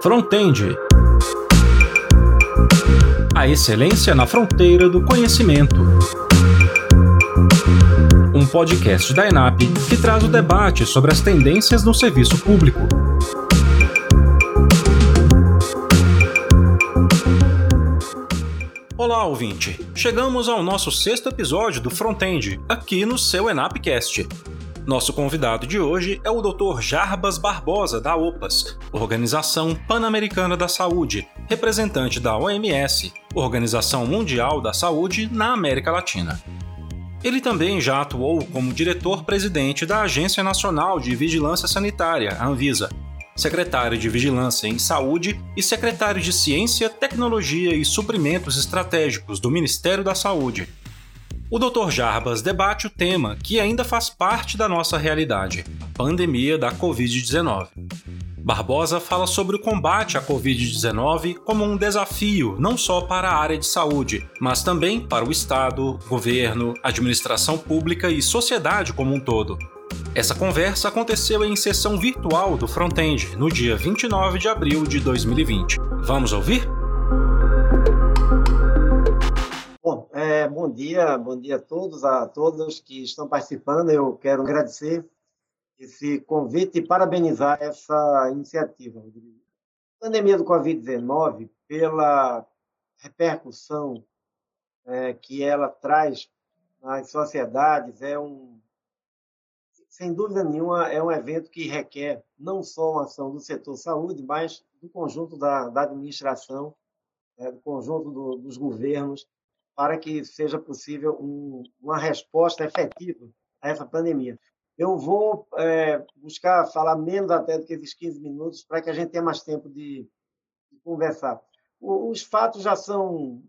Frontend. A excelência na fronteira do conhecimento. Um podcast da ENAP que traz o debate sobre as tendências no serviço público. Olá, ouvinte! Chegamos ao nosso sexto episódio do Frontend, aqui no seu ENAPcast. Nosso convidado de hoje é o Dr. Jarbas Barbosa, da OPAS, Organização Pan-Americana da Saúde, representante da OMS, Organização Mundial da Saúde na América Latina. Ele também já atuou como diretor-presidente da Agência Nacional de Vigilância Sanitária, Anvisa, secretário de Vigilância em Saúde e secretário de Ciência, Tecnologia e Suprimentos Estratégicos do Ministério da Saúde. O Dr. Jarbas debate o tema que ainda faz parte da nossa realidade, a pandemia da Covid-19. Barbosa fala sobre o combate à Covid-19 como um desafio não só para a área de saúde, mas também para o Estado, governo, administração pública e sociedade como um todo. Essa conversa aconteceu em sessão virtual do Frontend, no dia 29 de abril de 2020. Vamos ouvir? É, bom dia, bom dia a todos, a todas que estão participando. Eu quero agradecer esse convite e parabenizar essa iniciativa, Rodrigo. A pandemia do Covid-19, pela repercussão é, que ela traz nas sociedades, é um, sem dúvida nenhuma, é um evento que requer não só uma ação do setor saúde, mas do conjunto da, da administração, é, do conjunto do, dos governos, para que seja possível um, uma resposta efetiva a essa pandemia. Eu vou é, buscar falar menos até do que esses 15 minutos para que a gente tenha mais tempo de, de conversar. O, os fatos já são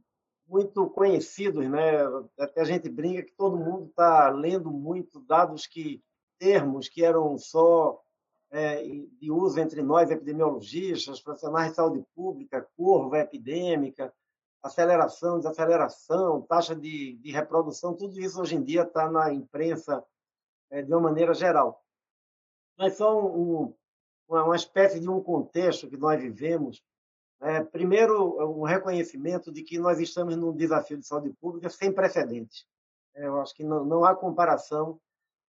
muito conhecidos, né? Até a gente brinca que todo mundo está lendo muito dados que termos que eram só é, de uso entre nós epidemiologistas, profissionais de saúde pública, curva epidêmica, aceleração, desaceleração, taxa de, de reprodução, tudo isso hoje em dia está na imprensa é, de uma maneira geral. Mas são um, uma, uma, espécie de um contexto que nós vivemos. É, primeiro, um reconhecimento de que nós estamos num desafio de saúde pública sem precedentes. É, eu acho que não, não há comparação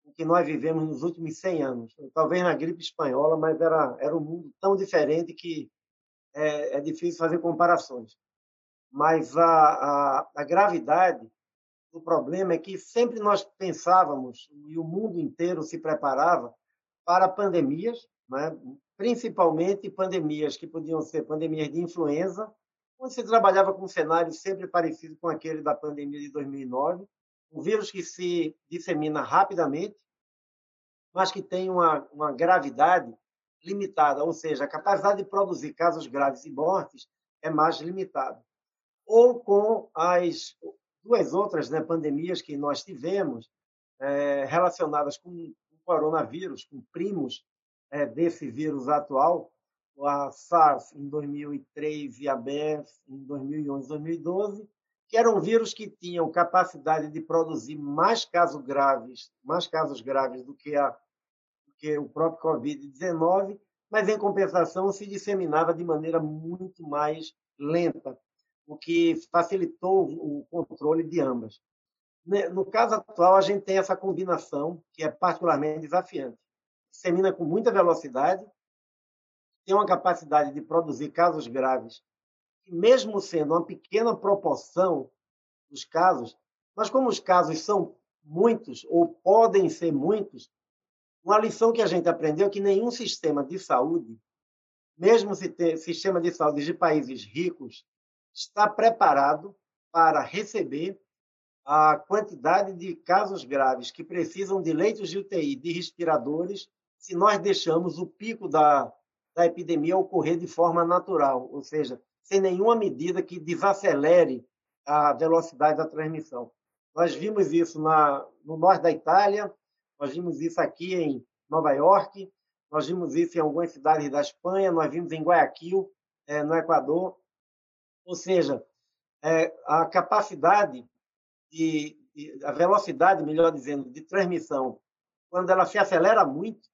com o que nós vivemos nos últimos 100 anos. Talvez na gripe espanhola, mas era, era um mundo tão diferente que é, é difícil fazer comparações mas a, a, a gravidade do problema é que sempre nós pensávamos, e o mundo inteiro se preparava para pandemias, né? principalmente pandemias que podiam ser pandemias de influenza, onde se trabalhava com um cenário sempre parecido com aquele da pandemia de 2009, um vírus que se dissemina rapidamente, mas que tem uma, uma gravidade limitada, ou seja, a capacidade de produzir casos graves e mortes é mais limitada ou com as duas outras né, pandemias que nós tivemos é, relacionadas com o coronavírus, com primos é, desse vírus atual, a SARS em 2003 e a MERS em 2011 2012, que eram vírus que tinham capacidade de produzir mais casos graves, mais casos graves do que, a, do que o próprio COVID-19, mas em compensação se disseminava de maneira muito mais lenta o que facilitou o controle de ambas. No caso atual, a gente tem essa combinação que é particularmente desafiante. Dissemina com muita velocidade, tem uma capacidade de produzir casos graves, e mesmo sendo uma pequena proporção dos casos, mas como os casos são muitos ou podem ser muitos, uma lição que a gente aprendeu é que nenhum sistema de saúde, mesmo se ter sistema de saúde de países ricos, está preparado para receber a quantidade de casos graves que precisam de leitos de UTI, de respiradores, se nós deixamos o pico da, da epidemia ocorrer de forma natural, ou seja, sem nenhuma medida que desacelere a velocidade da transmissão. Nós vimos isso na, no norte da Itália, nós vimos isso aqui em Nova York, nós vimos isso em algumas cidades da Espanha, nós vimos em Guayaquil, é, no Equador, ou seja, é, a capacidade de, de, a velocidade, melhor dizendo, de transmissão, quando ela se acelera muito,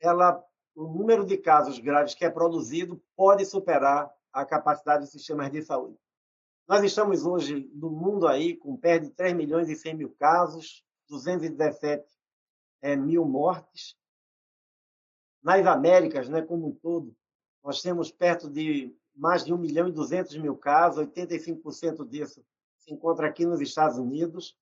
ela o número de casos graves que é produzido pode superar a capacidade dos sistemas de saúde. Nós estamos hoje no mundo aí com perto de 3 milhões e 100 mil casos, 217 é, mil mortes. Nas Américas, né, como um todo, nós temos perto de mais de 1 milhão e 200 mil casos, 85% disso se encontra aqui nos Estados Unidos.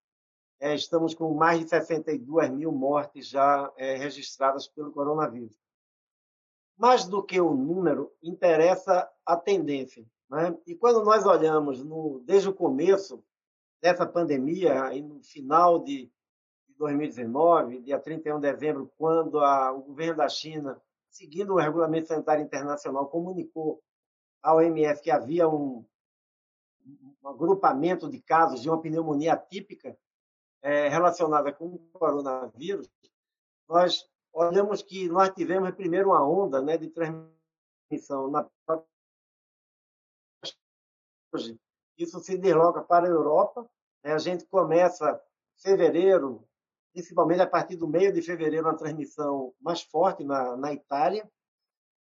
É, estamos com mais de 62 mil mortes já é, registradas pelo coronavírus. Mais do que o número, interessa a tendência. Né? E quando nós olhamos no, desde o começo dessa pandemia, e no final de 2019, dia 31 de dezembro, quando a, o governo da China, seguindo o Regulamento Sanitário Internacional, comunicou ao OMS que havia um, um agrupamento de casos de uma pneumonia atípica é, relacionada com o coronavírus, nós olhamos que nós tivemos primeiro uma onda né, de transmissão na isso se desloca para a Europa. Né? A gente começa fevereiro, principalmente a partir do meio de fevereiro, uma transmissão mais forte na, na Itália.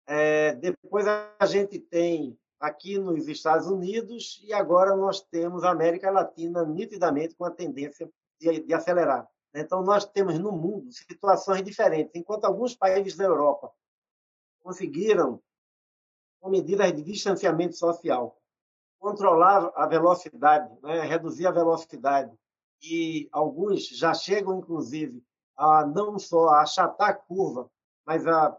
É, depois a gente tem aqui nos Estados Unidos e agora nós temos a América Latina nitidamente com a tendência de, de acelerar. Então, nós temos no mundo situações diferentes. Enquanto alguns países da Europa conseguiram, com medidas de distanciamento social, controlar a velocidade, né? reduzir a velocidade, e alguns já chegam, inclusive, a não só achatar a curva, mas a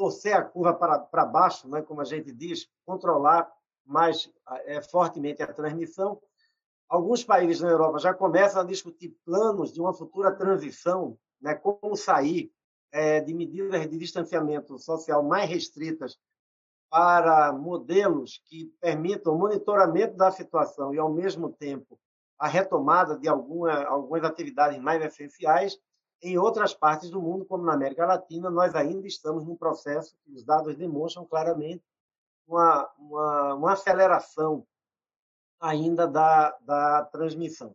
torcer a curva para, para baixo, né? como a gente diz, controlar mais é, fortemente a transmissão. Alguns países na Europa já começam a discutir planos de uma futura transição, né? como sair é, de medidas de distanciamento social mais restritas para modelos que permitam o monitoramento da situação e, ao mesmo tempo, a retomada de alguma, algumas atividades mais essenciais. Em outras partes do mundo, como na América Latina, nós ainda estamos num processo que os dados demonstram claramente uma, uma, uma aceleração ainda da, da transmissão.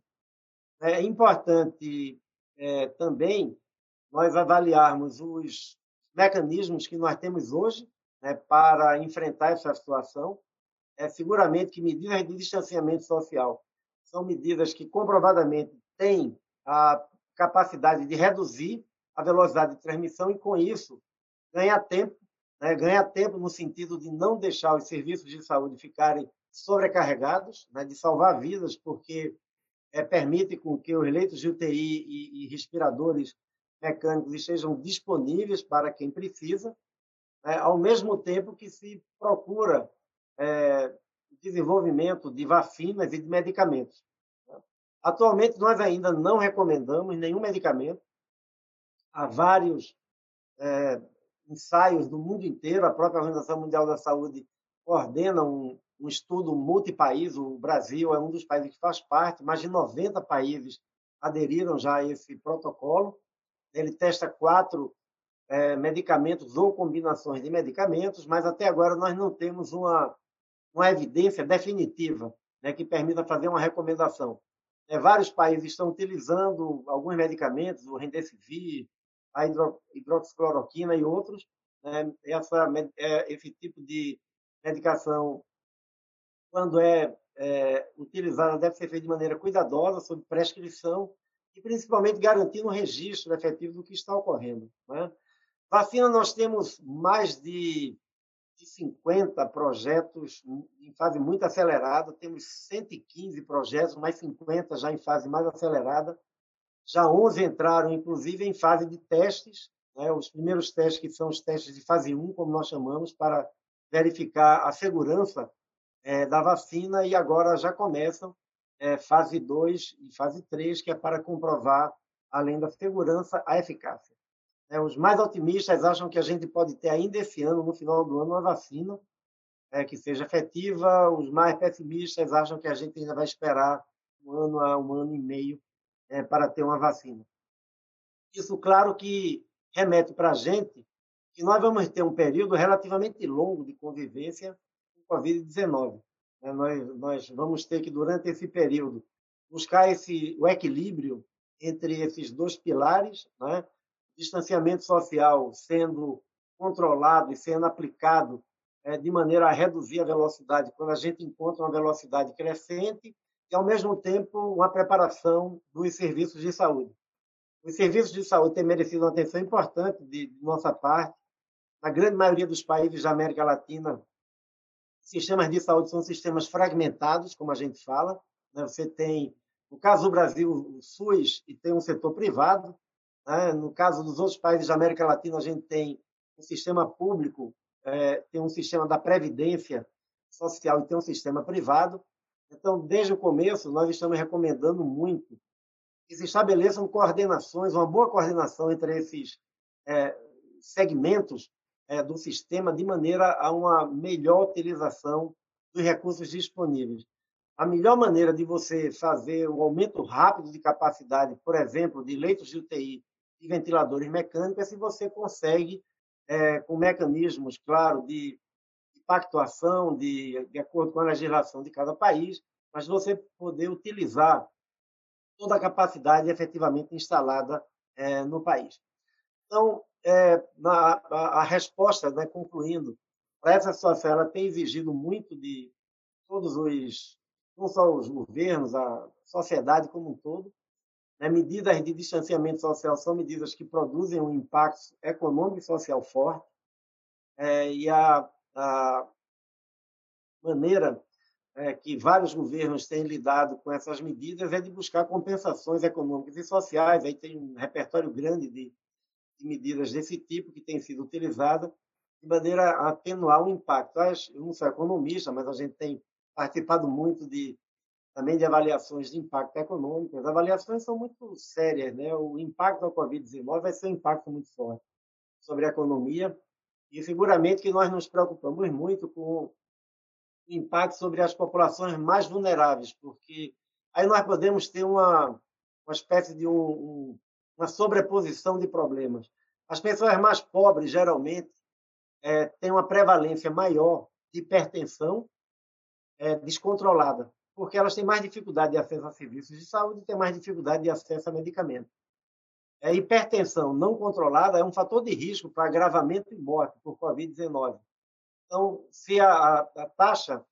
É importante é, também nós avaliarmos os mecanismos que nós temos hoje né, para enfrentar essa situação. É seguramente que medidas de distanciamento social são medidas que comprovadamente têm a capacidade de reduzir a velocidade de transmissão e, com isso, ganhar tempo, né, ganhar tempo no sentido de não deixar os serviços de saúde ficarem sobrecarregados, né, de salvar vidas, porque é, permite com que os leitos de UTI e, e respiradores mecânicos estejam disponíveis para quem precisa, né, ao mesmo tempo que se procura é, desenvolvimento de vacinas e de medicamentos. Atualmente, nós ainda não recomendamos nenhum medicamento. Há vários é, ensaios do mundo inteiro, a própria Organização Mundial da Saúde coordena um, um estudo multipaís, o Brasil é um dos países que faz parte, mais de 90 países aderiram já a esse protocolo. Ele testa quatro é, medicamentos ou combinações de medicamentos, mas até agora nós não temos uma, uma evidência definitiva né, que permita fazer uma recomendação. É, vários países estão utilizando alguns medicamentos, o Remdesivir, a hidro, hidroxicloroquina e outros. Né, essa, é, esse tipo de medicação quando é, é utilizada, deve ser feita de maneira cuidadosa, sob prescrição, e principalmente garantindo o registro efetivo do que está ocorrendo. Né? Vacina, nós temos mais de, de 50 projetos em fase muito acelerada, temos 115 projetos, mais 50 já em fase mais acelerada. Já 11 entraram, inclusive, em fase de testes, né? os primeiros testes, que são os testes de fase 1, como nós chamamos, para verificar a segurança é, da vacina e agora já começam é, fase 2 e fase 3, que é para comprovar, além da segurança, a eficácia. É, os mais otimistas acham que a gente pode ter ainda esse ano, no final do ano, uma vacina é, que seja efetiva. Os mais pessimistas acham que a gente ainda vai esperar um ano a um ano e meio é, para ter uma vacina. Isso, claro, que remete para a gente que nós vamos ter um período relativamente longo de convivência Covid-19. Né? Nós, nós vamos ter que, durante esse período, buscar esse, o equilíbrio entre esses dois pilares, né? Distanciamento social sendo controlado e sendo aplicado é, de maneira a reduzir a velocidade, quando a gente encontra uma velocidade crescente, e, ao mesmo tempo, uma preparação dos serviços de saúde. Os serviços de saúde têm merecido uma atenção importante de, de nossa parte. Na grande maioria dos países da América Latina, sistemas de saúde são sistemas fragmentados, como a gente fala. Né? Você tem, no caso do Brasil, o SUS e tem um setor privado. Né? No caso dos outros países da América Latina, a gente tem um sistema público, é, tem um sistema da previdência social e tem um sistema privado. Então, desde o começo, nós estamos recomendando muito que se estabeleçam coordenações, uma boa coordenação entre esses é, segmentos é, do sistema, de maneira a uma melhor utilização dos recursos disponíveis. A melhor maneira de você fazer um aumento rápido de capacidade, por exemplo, de leitos de UTI e ventiladores mecânicos, se você consegue, é, com mecanismos, claro, de pactuação de, de acordo com a legislação de cada país, mas você poder utilizar toda a capacidade efetivamente instalada é, no país. Então, é, na, a, a, resposta, né, concluindo, para essa situação, ela tem exigido muito de todos os, não só os governos, a sociedade como um todo. Né, medidas de distanciamento social são medidas que produzem um impacto econômico e social forte. É, e a, a maneira é, que vários governos têm lidado com essas medidas é de buscar compensações econômicas e sociais. Aí tem um repertório grande de, de medidas desse tipo que tem sido utilizada de maneira a atenuar o impacto. Eu não sou economista, mas a gente tem participado muito de também de avaliações de impacto econômico. As avaliações são muito sérias, né? O impacto da Covid-19 vai ser um impacto muito forte sobre a economia e seguramente que nós nos preocupamos muito com o impacto sobre as populações mais vulneráveis, porque aí nós podemos ter uma, uma espécie de um, um, uma sobreposição de problemas. As pessoas mais pobres, geralmente, é, têm uma prevalência maior de hipertensão é, descontrolada, porque elas têm mais dificuldade de acesso a serviços de saúde e têm mais dificuldade de acesso a medicamentos. A hipertensão não controlada é um fator de risco para agravamento e morte por Covid-19. Então, se a, a taxa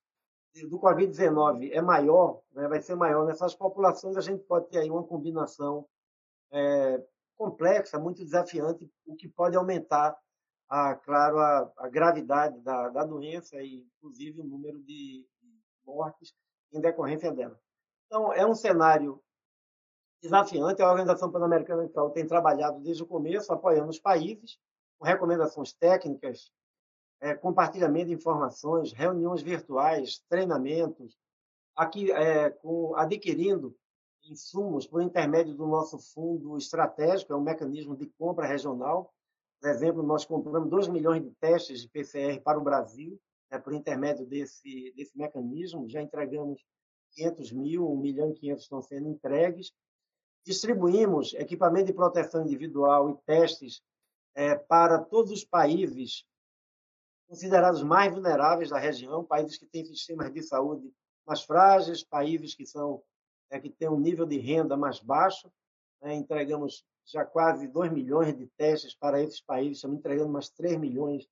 do Covid-19 é maior, né, vai ser maior nessas populações, a gente pode ter aí uma combinação é, complexa, muito desafiante, o que pode aumentar, a, claro, a, a gravidade da, da, doença e, inclusive, o número de mortes em decorrência dela. Então, é um cenário desafiante. A Organização Pan-Americana de Saúde tem trabalhado desde o começo, apoiando os países, com recomendações técnicas, é, compartilhamento de informações, reuniões virtuais, treinamentos, aqui é, com, adquirindo insumos por intermédio do nosso fundo estratégico, é um mecanismo de compra regional. Por exemplo, nós compramos 2 milhões de testes de PCR para o Brasil, é, por intermédio desse, desse mecanismo. Já entregamos 500 mil, 1 milhão e 500 estão sendo entregues. Distribuímos equipamento de proteção individual e testes é, para todos os países considerados mais vulneráveis da região, países que têm sistemas de saúde mais frágeis, países que são é, que têm um nível de renda mais baixo. Né? Entregamos já quase 2 milhões de testes para esses países, estamos entregando mais 3 milhões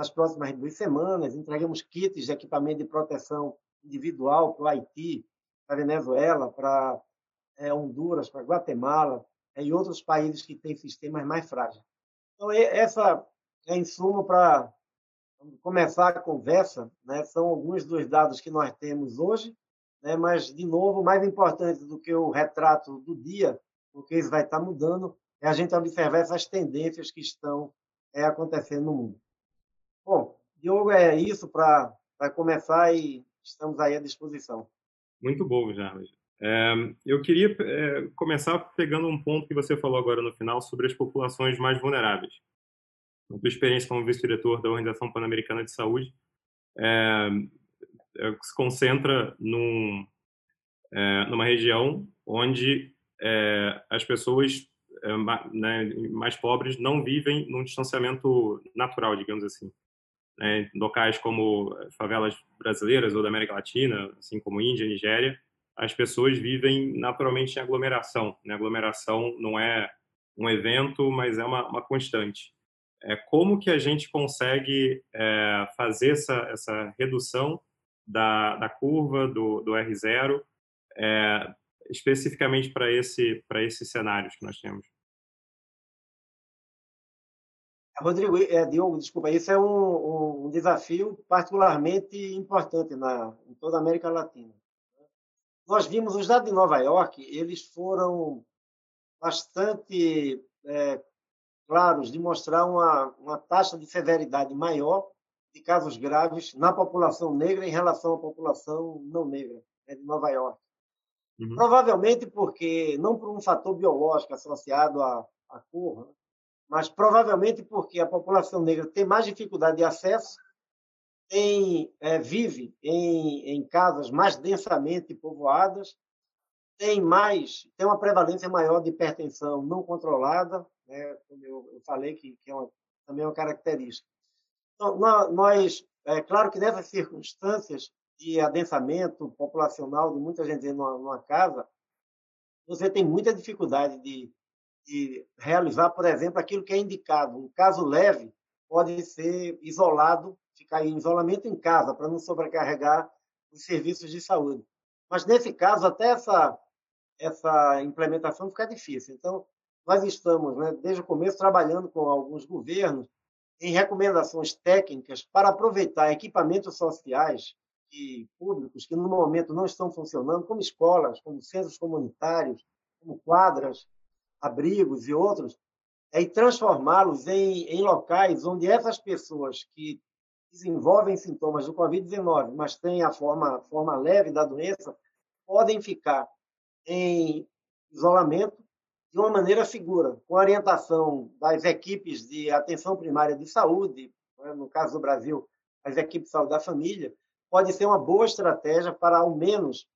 nas próximas duas semanas. Entregamos kits de equipamento de proteção individual para o Haiti, para a Venezuela, para é, Honduras, para Guatemala é, e outros países que têm sistemas mais frágeis. Então, essa é insumo para começar a conversa, né? são alguns dos dados que nós temos hoje, né? mas, de novo, mais importante do que o retrato do dia, porque isso vai estar mudando, é a gente observar essas tendências que estão é, acontecendo no mundo. Bom, Diogo, é isso para começar e estamos aí à disposição. Muito bom, Jarvis. É, eu queria é, começar pegando um ponto que você falou agora no final sobre as populações mais vulneráveis. A tua experiência como vice-diretor da Organização Pan-Americana de Saúde é, é se concentra num, é, numa região onde é, as pessoas né, mais pobres não vivem num distanciamento natural, digamos assim. Né, locais como favelas brasileiras ou da América Latina, assim como Índia, Nigéria, as pessoas vivem naturalmente em aglomeração. Né? Aglomeração não é um evento, mas é uma, uma constante. é, como que a gente consegue é, fazer essa, essa redução da, da curva do, do R0 é, especificamente para esse, esses cenários que nós temos? Rodrigo, é, Diogo, desculpa, esse é um, um desafio particularmente importante na, em toda a América Latina. Nós vimos os dados de Nova York, eles foram bastante é, claros de mostrar uma, uma taxa de severidade maior de casos graves na população negra em relação à população não negra né, de Nova York. Uhum. Provavelmente porque, não por um fator biológico associado à, à cor, né, mas provavelmente porque a população negra tem mais dificuldade de acesso, tem, é, vive em, em casas mais densamente povoadas, tem mais, tem uma prevalência maior de hipertensão não controlada, né, como eu, eu falei que, que é uma, também é uma característica. Então, nós, é claro que nessas circunstâncias de adensamento populacional de muita gente numa, numa casa, você tem muita dificuldade de de realizar, por exemplo, aquilo que é indicado. Um caso leve pode ser isolado, ficar em isolamento em casa, para não sobrecarregar os serviços de saúde. Mas, nesse caso, até essa, essa implementação fica difícil. Então, nós estamos, né, desde o começo, trabalhando com alguns governos em recomendações técnicas para aproveitar equipamentos sociais e públicos que, no momento, não estão funcionando, como escolas, como centros comunitários, como quadras, abrigos e outros, é, transformá-los em, em locais onde essas pessoas que desenvolvem sintomas do Covid-19, mas têm a forma, forma leve da doença, podem ficar em isolamento de uma maneira segura, com orientação das equipes de atenção primária de saúde, né, no caso do Brasil, as equipes de saúde da família, pode ser uma boa estratégia para, ao menos,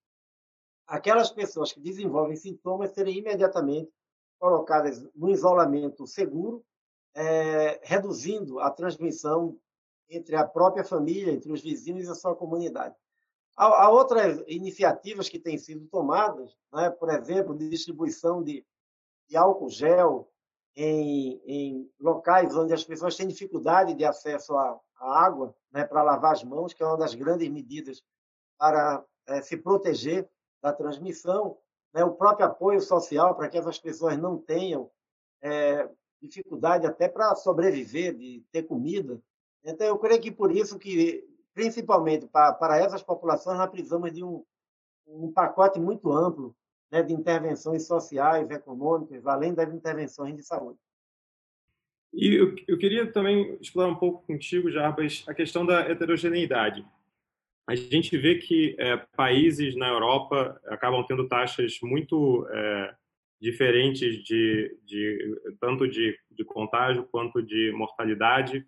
aquelas pessoas que desenvolvem sintomas serem imediatamente colocadas no isolamento seguro, é, reduzindo a transmissão entre a própria família, entre os vizinhos e a sua comunidade. Há, há outras iniciativas que têm sido tomadas, né? por exemplo, de distribuição de, de álcool gel em, em, locais onde as pessoas têm dificuldade de acesso à, à água né? para lavar as mãos, que é uma das grandes medidas para é, se proteger da transmissão né, o próprio apoio social para que essas pessoas não tenham é, dificuldade até para sobreviver, de ter comida. Então, eu creio que por isso que, principalmente para, para essas populações, nós precisamos de um, um pacote muito amplo né, de intervenções sociais, econômicas, além das intervenções de saúde. E eu, eu queria também explorar um pouco contigo, Jarbas, a questão da heterogeneidade a gente vê que é, países na Europa acabam tendo taxas muito é, diferentes de, de tanto de, de, contágio quanto de mortalidade.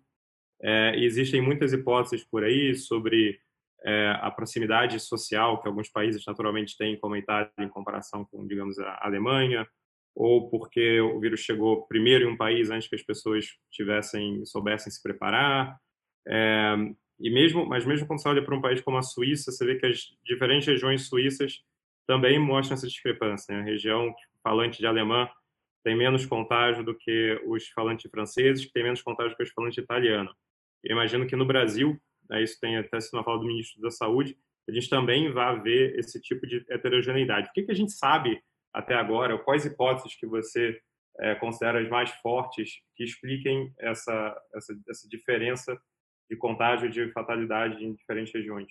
É, existem muitas hipóteses por aí sobre é, a proximidade social que alguns países naturalmente têm como Itália em comparação com, digamos, a Alemanha, ou porque o vírus chegou primeiro em um país antes que as pessoas tivessem soubessem se preparar. E mesmo, mas mesmo quando você olha para um país como a Suíça, você vê que as diferentes regiões suíças também mostram essa discrepância. Né? A região falante de alemã tem menos contágio do que os falantes franceses, que tem menos contágio do que os falantes italianos. Eu imagino que no Brasil, né, isso tem até sido uma fala do ministro da Saúde, a gente também vai ver esse tipo de heterogeneidade. O que, que a gente sabe até agora? Quais hipóteses que você é, considera as mais fortes que expliquem essa, essa, essa diferença de contágio de fatalidade em diferentes regiões?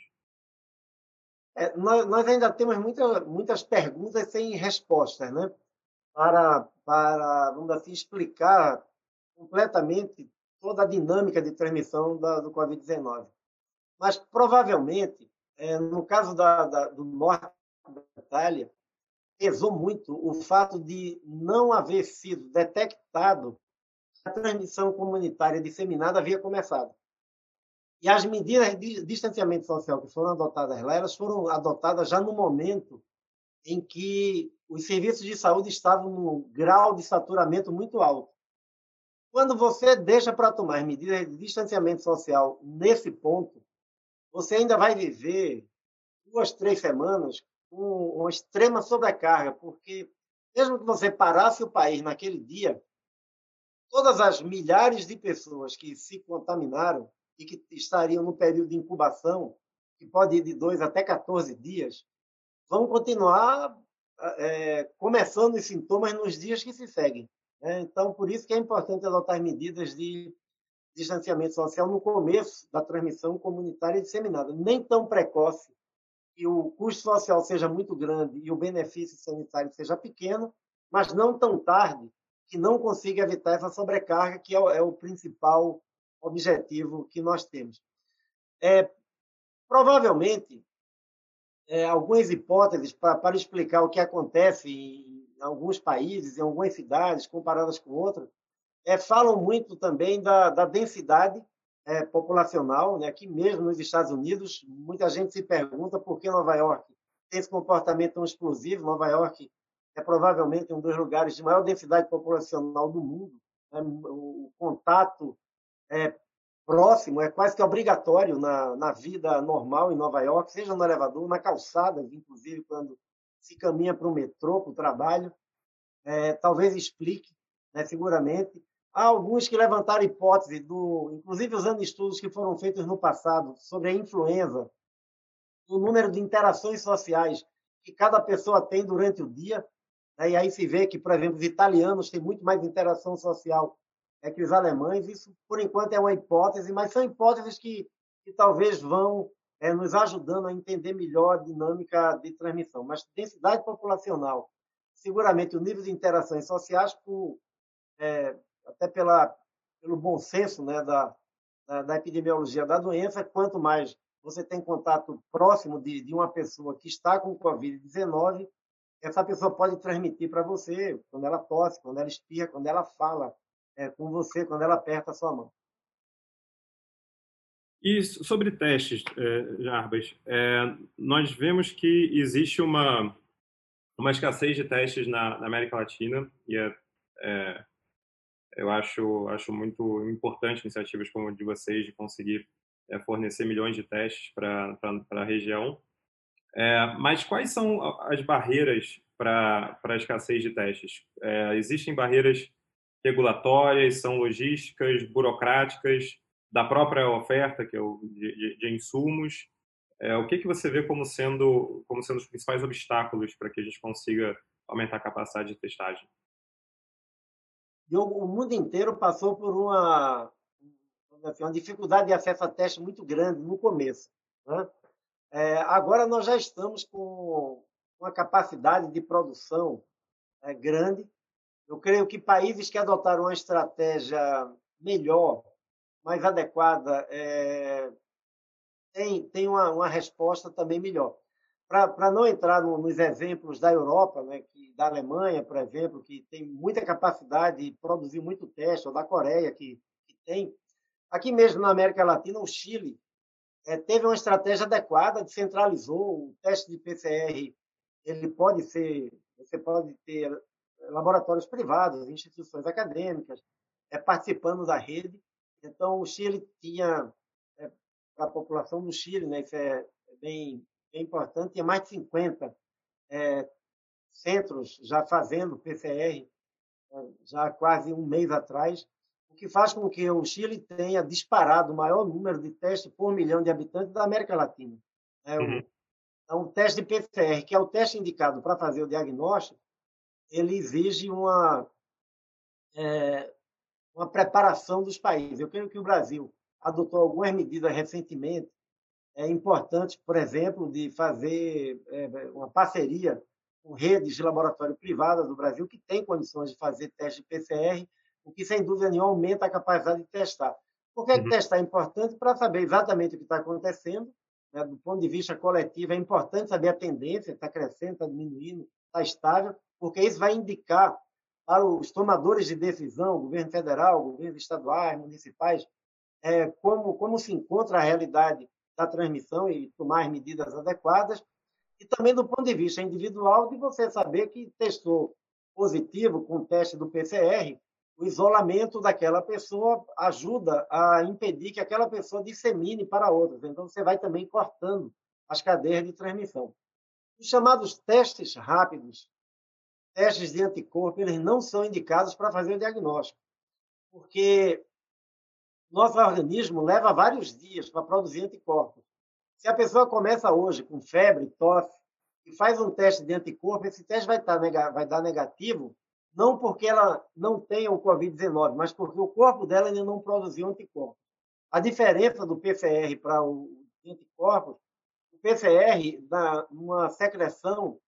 É, nós, nós, ainda temos muita, muitas perguntas sem respostas, né? Para, para vamos assim, explicar completamente toda a dinâmica de transmissão da, do Covid-19. Mas, provavelmente, é, no caso da, da, do norte da Itália, pesou muito o fato de não haver sido detectado a transmissão comunitária disseminada havia começado. E as medidas de distanciamento social que foram adotadas lá, elas foram adotadas já no momento em que os serviços de saúde estavam num grau de saturamento muito alto. Quando você deixa para tomar medidas de distanciamento social nesse ponto, você ainda vai viver duas, três semanas com uma extrema sobrecarga, porque mesmo que você parasse o país naquele dia, todas as milhares de pessoas que se contaminaram e que estariam no período de incubação, que pode ir de 2 até 14 dias, vão continuar é, começando os sintomas nos dias que se seguem. Né? Então, por isso que é importante adotar medidas de distanciamento social no começo da transmissão comunitária disseminada, nem tão precoce que o custo social seja muito grande e o benefício sanitário seja pequeno, mas não tão tarde que não consiga evitar essa sobrecarga, que é o, é o principal objetivo que nós temos. É, provavelmente, é, algumas hipóteses para, explicar o que acontece em, alguns países, em algumas cidades, comparadas com outras, é, falam muito também da, da densidade é, populacional. Né? Aqui mesmo nos Estados Unidos, muita gente se pergunta por que Nova York tem esse comportamento tão explosivo. Nova York é provavelmente um dos lugares de maior densidade populacional do mundo. Né? O contato é, próximo é quase que obrigatório na, na vida normal em Nova York, seja no elevador, na calçada, inclusive quando se caminha para o metrô, para o trabalho. É, talvez explique, né, seguramente. Há alguns que levantaram hipótese, do, inclusive usando estudos que foram feitos no passado, sobre a influenza, o número de interações sociais que cada pessoa tem durante o dia. Né? E aí se vê que, por exemplo, os italianos têm muito mais interação social é que os alemães. Isso, por enquanto, é uma hipótese, mas são hipóteses que, que talvez vão é, nos ajudando a entender melhor a dinâmica de transmissão. Mas densidade populacional, seguramente o nível de interações sociais, por, é, até pela, pelo bom senso né, da, da, da, epidemiologia da doença, quanto mais você tem contato próximo de, de uma pessoa que está com Covid-19, essa pessoa pode transmitir para você quando ela tosse, quando ela espirra, quando ela fala é, com você quando ela aperta a sua mão. E sobre testes, é, Jarbas, é, nós vemos que existe uma, uma escassez de testes na, na América Latina e é, é, eu acho, acho muito importante iniciativas como a de vocês de conseguir é, fornecer milhões de testes para a região. É, mas quais são as barreiras para a escassez de testes? É, existem barreiras regulatórias, são logísticas, burocráticas, da própria oferta, que é o de, de, insumos. É, o que, que você vê como sendo, como sendo os principais obstáculos para que a gente consiga aumentar a capacidade de testagem? O mundo inteiro passou por uma, assim, uma dificuldade de acesso a teste muito grande no começo. Né? É, agora nós já estamos com uma capacidade de produção é, grande eu creio que países que adotaram uma estratégia melhor, mais adequada, é, tem, tem uma, uma resposta também melhor. Para não entrar no, nos exemplos da Europa, né, que, da Alemanha, por exemplo, que tem muita capacidade de produzir muito teste, ou da Coreia, que, que tem. Aqui mesmo na América Latina, o Chile é, teve uma estratégia adequada, descentralizou o teste de PCR. Ele pode ser, você pode ter laboratórios privados, instituições acadêmicas, é, participando da rede. Então, o Chile tinha, é, para a população do Chile, né, isso é bem, bem importante, tinha mais de 50 é, centros já fazendo PCR, é, já quase um mês atrás, o que faz com que o Chile tenha disparado o maior número de testes por milhão de habitantes da América Latina. É, uhum. Então, o teste de PCR, que é o teste indicado para fazer o diagnóstico, ele exige uma, é, uma preparação dos países. Eu creio que o Brasil adotou algumas medidas recentemente é, importantes, por exemplo, de fazer é, uma parceria com redes de laboratório privadas do Brasil que têm condições de fazer teste de PCR, o que, sem dúvida nenhuma, aumenta a capacidade de testar. Por que, uhum. testar é importante? Para saber exatamente o que está acontecendo, né? do ponto de vista coletivo, é importante saber a tendência, está crescendo, está diminuindo, está estável, porque isso vai indicar para os tomadores de decisão, governo federal, governos estaduais, municipais, é, como, como se encontra a realidade da transmissão e tomar as medidas adequadas, e também do ponto de vista individual, de você saber que testou positivo com o teste do PCR, o isolamento daquela pessoa ajuda a impedir que aquela pessoa dissemine para outras. Então, você vai também cortando as cadeias de transmissão. Os chamados testes rápidos testes de anticorpo eles não são indicados para fazer o diagnóstico. porque nosso organismo leva vários dias para produzir anticorpos. Se a pessoa começa hoje com febre, tosse, e faz um teste de anticorpo, esse teste vai, tá vai dar negativo, não porque ela não tenha o Covid-19, mas porque o corpo dela ainda não produziu anticorpos. A diferença do PCR para o anticorpos, o PCR, na, numa secreção,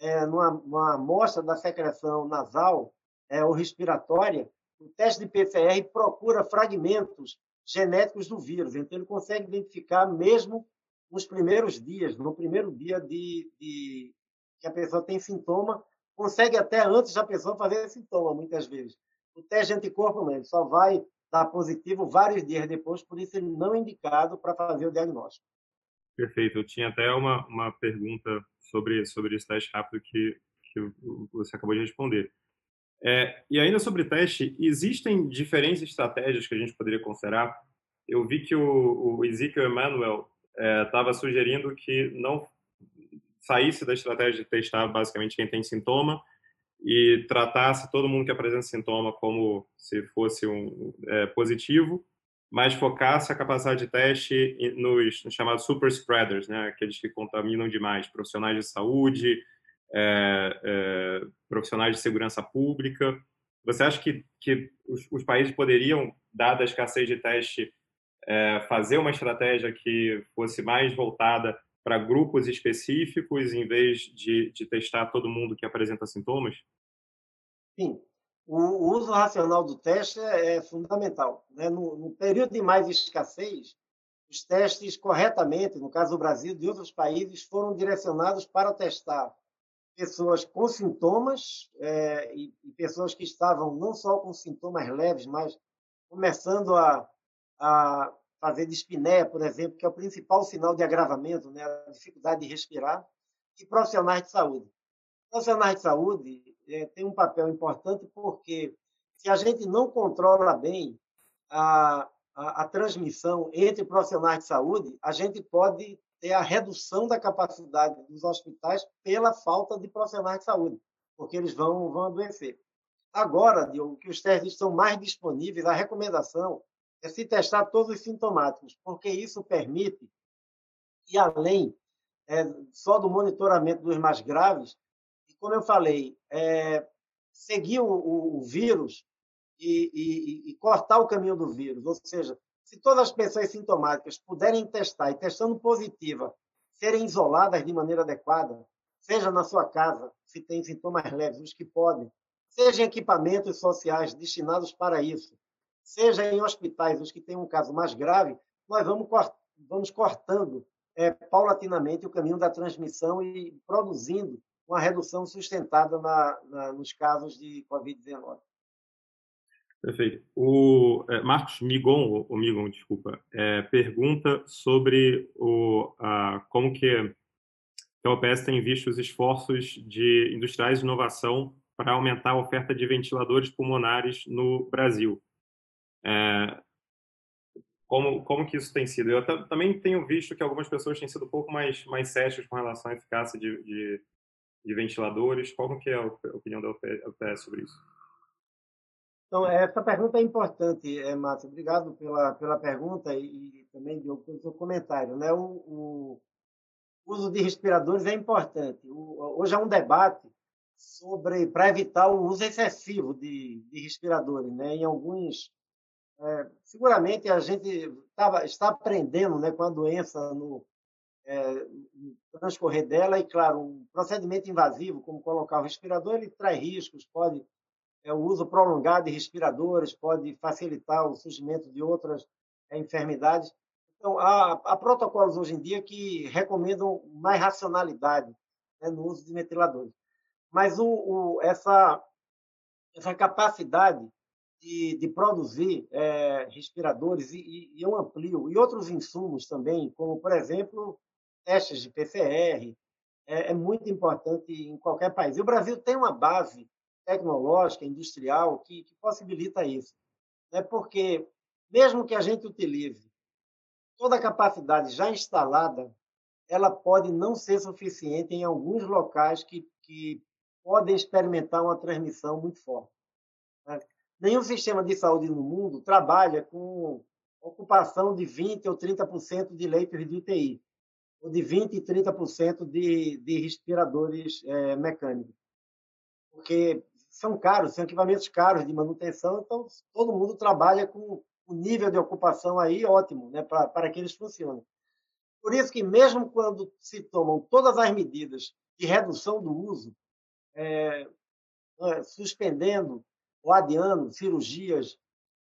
é, numa, numa amostra da secreção nasal é, ou respiratória, o teste de PCR procura fragmentos genéticos do vírus, então ele consegue identificar mesmo nos primeiros dias, no primeiro dia de, de que a pessoa tem sintoma, consegue até antes da pessoa fazer sintoma, muitas vezes. O teste de anticorpo mesmo só vai dar positivo vários dias depois, por isso ele não é indicado para fazer o diagnóstico. Perfeito. Eu tinha até uma, uma pergunta sobre, sobre esse teste rápido que, que você acabou de responder. É, e ainda sobre teste, existem diferentes estratégias que a gente poderia considerar? Eu vi que o, o Ezekiel Emanuel estava é, sugerindo que não saísse da estratégia de testar basicamente quem tem sintoma e tratasse todo mundo que apresenta sintoma como se fosse um é, positivo, mas focasse a capacidade de teste nos, nos, chamados super spreaders, né, aqueles que contaminam demais, profissionais de saúde, é, é, profissionais de segurança pública. Você acha que, que os, os países poderiam, dada a escassez de teste, é, fazer uma estratégia que fosse mais voltada para grupos específicos, em vez de, de testar todo mundo que apresenta sintomas? Sim. O uso racional do teste é, é fundamental. Né? No, no período de mais escassez, os testes corretamente, no caso do Brasil e de outros países, foram direcionados para testar pessoas com sintomas é, e, e, pessoas que estavam não só com sintomas leves, mas começando a, a fazer dispneia, por exemplo, que é o principal sinal de agravamento, né, a dificuldade de respirar, e profissionais de saúde. Profissionais de saúde é, têm um papel importante porque se a gente não controla bem a, a, a transmissão entre profissionais de saúde, a gente pode ter a redução da capacidade dos hospitais pela falta de profissionais de saúde, porque eles vão, vão adoecer. Agora, Diogo, que os testes estão mais disponíveis, a recomendação é se testar todos os sintomáticos, porque isso permite ir além é, só do monitoramento dos mais graves, e como eu falei, é, seguir o, o, vírus e, e, e, cortar o caminho do vírus, ou seja, se todas as pessoas sintomáticas puderem testar e testando positiva, serem isoladas de maneira adequada, seja na sua casa, se tem sintomas leves, os que podem, seja em equipamentos sociais destinados para isso, seja em hospitais, os que têm um caso mais grave, nós vamos, vamos cortando é, paulatinamente o caminho da transmissão e produzindo uma redução sustentada na, na, nos casos de Covid-19. Perfeito. O é, Marcos Migon, o Migon, desculpa, é, pergunta sobre o, a, como que a OPS tem visto os esforços de industriais de inovação para aumentar a oferta de ventiladores pulmonares no Brasil. É, como, como que isso tem sido? Eu também tenho visto que algumas pessoas têm sido um pouco mais, mais céticas com relação à eficácia de, de, de ventiladores. Qual que é a opinião da OPS sobre isso? Então, essa pergunta é importante, é, Márcio. Obrigado pela, pela pergunta e, também Diogo, pelo seu comentário. Né? O, o, uso de respiradores é importante. O, hoje há um debate sobre para evitar o uso excessivo de, de respiradores. Né? Em alguns. É, seguramente a gente tava, está aprendendo né, com a doença no, é, transcorrer dela, e, claro, um procedimento invasivo, como colocar o respirador, ele traz riscos, pode é, o uso prolongado de respiradores pode facilitar o surgimento de outras é, enfermidades. Então, há, há, protocolos hoje em dia que recomendam mais racionalidade né, no uso de ventiladores. Mas o, o, essa, essa capacidade de, de produzir é, respiradores, e, e, eu amplio, e outros insumos também, como, por exemplo, testes de PCR, é, é muito importante em qualquer país. E o Brasil tem uma base tecnológica, industrial, que, que possibilita isso. Né? Porque, mesmo que a gente utilize toda a capacidade já instalada, ela pode não ser suficiente em alguns locais que, que podem experimentar uma transmissão muito forte. Né? nenhum sistema de saúde no mundo trabalha com ocupação de 20% ou 30% de leitos de UTI, ou de 20% e 30% de, de respiradores é, mecânicos. Porque são caros, são equipamentos caros de manutenção, então todo mundo trabalha com o nível de ocupação aí ótimo, né, para que eles funcionem. Por isso que mesmo quando se tomam todas as medidas de redução do uso, é, é suspendendo ou adiando cirurgias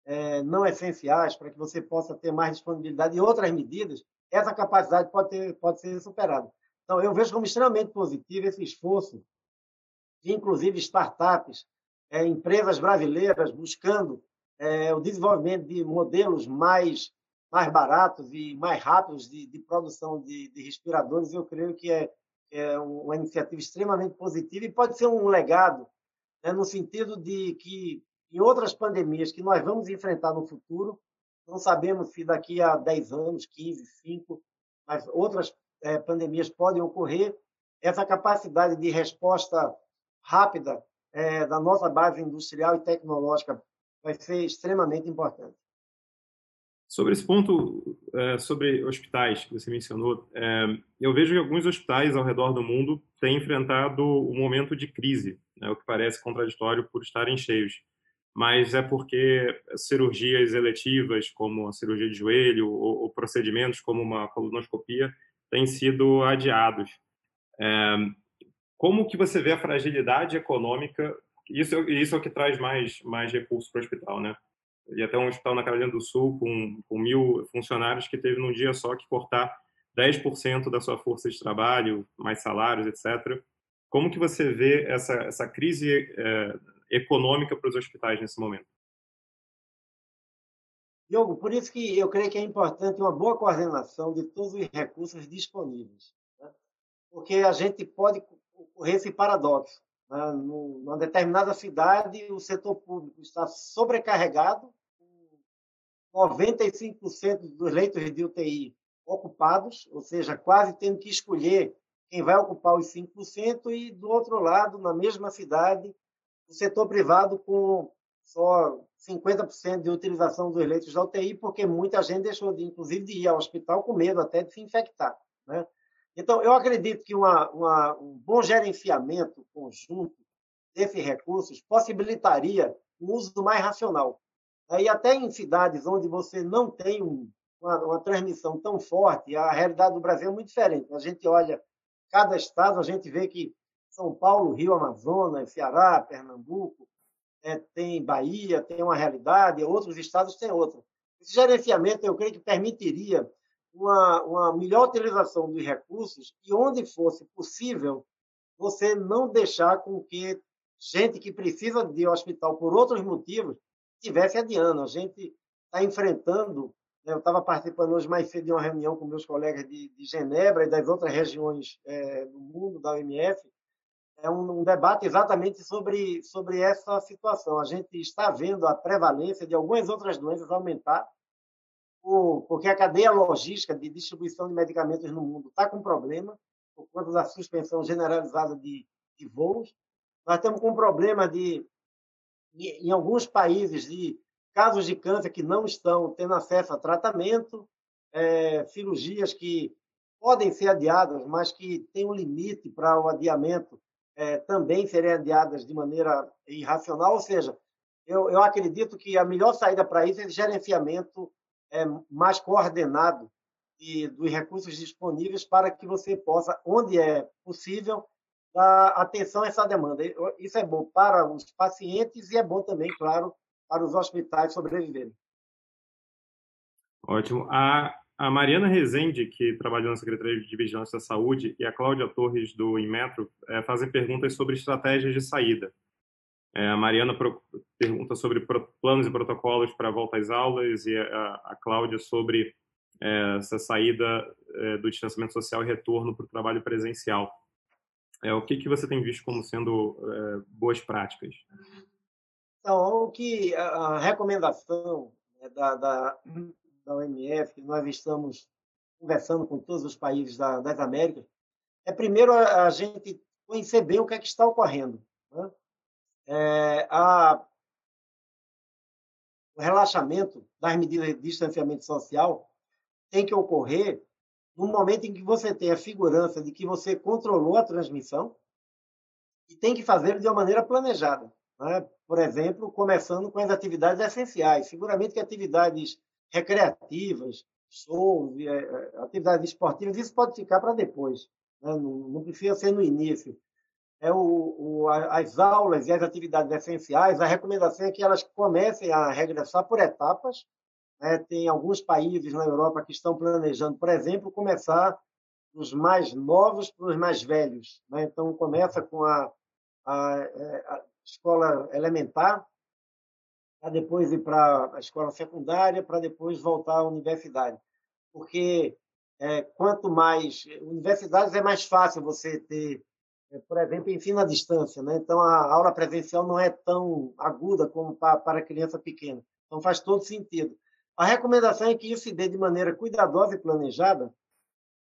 é, não essenciais para que você possa ter mais disponibilidade e outras medidas, essa capacidade pode, ter, pode ser superada. Então, eu vejo como extremamente positivo esse esforço de, inclusive, startups, é, empresas brasileiras buscando é, o desenvolvimento de modelos mais, mais baratos e mais rápidos de, de produção de, de, respiradores. Eu creio que é, é uma iniciativa extremamente positiva e pode ser um legado né, no sentido de que em outras pandemias que nós vamos enfrentar no futuro, não sabemos se daqui a 10 anos, 15, 5, mas outras é, pandemias podem ocorrer, essa capacidade de resposta rápida é, da nossa base industrial e tecnológica vai ser extremamente importante. Sobre esse ponto, é, sobre hospitais que você mencionou, é, eu vejo que alguns hospitais ao redor do mundo têm enfrentado um momento de crise, né, o que parece contraditório por estarem cheios mas é porque cirurgias eletivas, como a cirurgia de joelho, ou, ou procedimentos como uma colonoscopia, têm sido adiados. É, como que você vê a fragilidade econômica? Isso, isso é o que traz mais, mais recursos para o hospital, né? E até um hospital na Carolina do Sul com, com mil funcionários que teve num dia só que cortar 10% da sua força de trabalho, mais salários, etc. Como que você vê essa, essa crise é, econômica para os hospitais nesse momento. Diogo, por isso que eu creio que é importante uma boa coordenação de todos os recursos disponíveis. Né? Porque a gente pode ocorrer esse paradoxo. Né? Numa determinada cidade, o setor público está sobrecarregado, com 95% dos leitos de UTI ocupados, ou seja, quase tendo que escolher quem vai ocupar os 5%, e do outro lado, na mesma cidade, o setor privado com só 50% de utilização dos leitos da UTI, porque muita gente deixou, de, inclusive, de ir ao hospital com medo até de se infectar. Né? Então, eu acredito que uma, uma, um bom gerenciamento conjunto desses recursos possibilitaria um uso mais racional. E até em cidades onde você não tem um, uma, uma, transmissão tão forte, a realidade do Brasil é muito diferente. A gente olha cada estado, a gente vê que são Paulo, Rio, Amazonas, Ceará, Pernambuco, é, tem Bahia, tem uma realidade, outros estados têm outra. Esse gerenciamento, eu creio que permitiria uma, uma melhor utilização dos recursos e, onde fosse possível, você não deixar com que gente que precisa de hospital por outros motivos estivesse adiando. A gente está enfrentando. Né, eu estava participando hoje mais cedo de uma reunião com meus colegas de, de Genebra e das outras regiões é, do mundo, da OMS, é um, um, debate exatamente sobre, sobre essa situação. A gente está vendo a prevalência de algumas outras doenças aumentar, por, porque a cadeia logística de distribuição de medicamentos no mundo está com problema, por conta da suspensão generalizada de, de voos. Nós estamos com um problema de, em alguns países, de casos de câncer que não estão tendo acesso a tratamento, é, cirurgias que podem ser adiadas, mas que têm um limite para o adiamento é, também adiadas de maneira irracional, ou seja, eu, eu acredito que a melhor saída para isso é gerenciamento é, mais coordenado e dos recursos disponíveis para que você possa, onde é possível, dar atenção a essa demanda. Isso é bom para os pacientes e é bom também, claro, para os hospitais sobreviverem. Ótimo. A, a Mariana Rezende, que trabalhou na Secretaria de Vigilância da Saúde, e a Cláudia Torres, do Inmetro, é, fazem perguntas sobre estratégias de saída. É, a Mariana pergunta sobre planos e protocolos para a volta às aulas, e a, Cláudia sobre é, essa saída do distanciamento social e retorno para o trabalho presencial. O que, que você tem visto como sendo boas práticas? Então, o que a recomendação né, da, da da OMF, que nós estamos conversando com todos os países da, das Américas, é primeiro a, a, gente conhecer bem o que é que está ocorrendo. Né? É, a, o relaxamento das medidas de distanciamento social tem que ocorrer no momento em que você tem a segurança de que você controlou a transmissão e tem que fazer de uma maneira planejada. Né? Por exemplo, começando com as atividades essenciais. Seguramente que atividades recreativas, shows, é, é, atividades esportivas, isso pode ficar para depois. Né? Não, não, precisa ser no início. É o, o, as aulas e as atividades essenciais, a recomendação é que elas comecem a regressar por etapas. Né? Tem alguns países na Europa que estão planejando, por exemplo, começar dos mais novos para os mais velhos. Né? Então, começa com a, a, é, a escola elementar, para depois ir para a escola secundária, para depois voltar à universidade. Porque é, quanto mais universidades é mais fácil você ter, é, por exemplo, ensino à distância, né? Então a aula presencial não é tão aguda como para, para criança pequena. Então faz todo sentido. A recomendação é que isso se dê de maneira cuidadosa e planejada,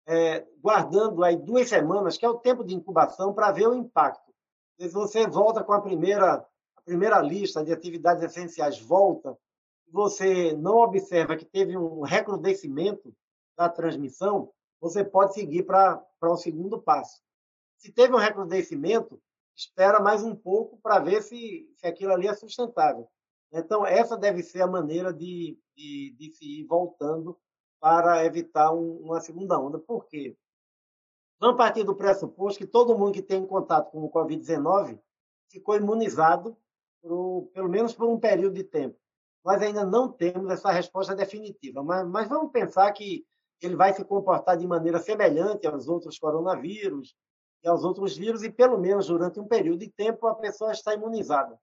é, guardando aí duas semanas, que é o tempo de incubação, para ver o impacto. Se você volta com a primeira a primeira lista de atividades essenciais volta, você não observa que teve um recrudescimento da transmissão, você pode seguir para o um segundo passo. Se teve um recrudescimento, espera mais um pouco para ver se, se aquilo ali é sustentável. Então, essa deve ser a maneira de, de, de se ir voltando para evitar um, uma segunda onda. Por quê? Vamos partir do pressuposto que todo mundo que tem contato com o Covid-19 ficou imunizado, pelo menos por um período de tempo. Nós ainda não temos essa resposta definitiva, mas, mas vamos pensar que ele vai se comportar de maneira semelhante aos outros coronavírus e aos outros vírus, e pelo menos durante um período de tempo a pessoa está imunizada.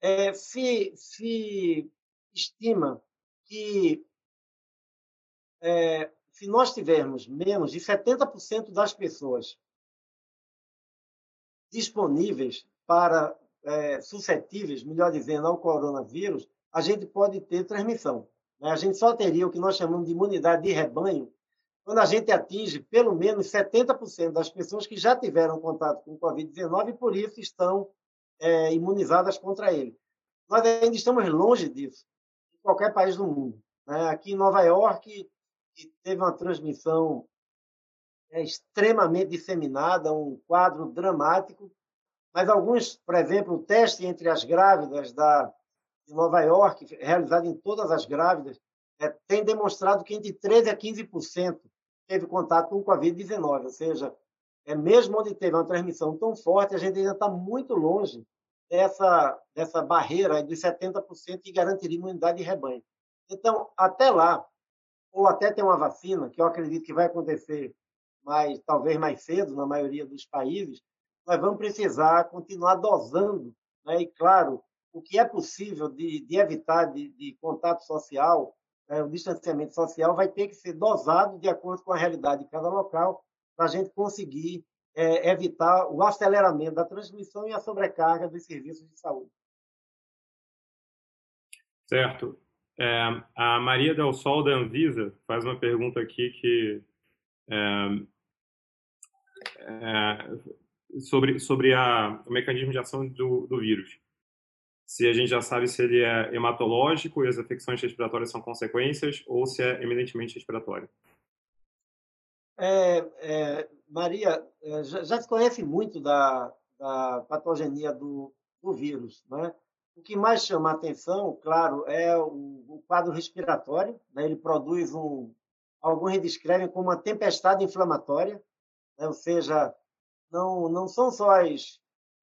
É, se, se estima que é, se nós tivermos menos de 70% das pessoas disponíveis para é, suscetíveis, melhor dizendo, ao coronavírus, a gente pode ter transmissão. Né? A gente só teria o que nós chamamos de imunidade de rebanho quando a gente atinge pelo menos 70% das pessoas que já tiveram contato com o Covid-19 e, por isso, estão é, imunizadas contra ele. Nós ainda estamos longe disso, em qualquer país do mundo. Né? Aqui em Nova York, teve uma transmissão é, extremamente disseminada, um quadro dramático, mas alguns, por exemplo, o teste entre as grávidas da, de Nova York, realizado em todas as grávidas, é, tem demonstrado que entre 13% a 15% teve contato com o Covid-19, ou seja, é mesmo onde teve uma transmissão tão forte, a gente ainda está muito longe dessa, dessa barreira dos 70% que garantiria imunidade de rebanho. Então, até lá, ou até ter uma vacina, que eu acredito que vai acontecer mais, talvez mais cedo na maioria dos países, nós vamos precisar continuar dosando, né? e claro, o que é possível de, de evitar de, de, contato social, né? o distanciamento social, vai ter que ser dosado de acordo com a realidade de cada local, para a gente conseguir é, evitar o aceleramento da transmissão e a sobrecarga dos serviços de saúde. Certo. É, a Maria Del Sol da Anvisa faz uma pergunta aqui que é, é, sobre, sobre a, o mecanismo de ação do, do vírus. Se a gente já sabe se ele é hematológico e as infecções respiratórias são consequências ou se é eminentemente respiratório. É, é, Maria, é, já, já, se conhece muito da, da patogenia do, do vírus, né? O que mais chama a atenção, claro, é o, o quadro respiratório. Né? Ele produz um, alguns descrevem como uma tempestade inflamatória, né? ou seja, não, não são só as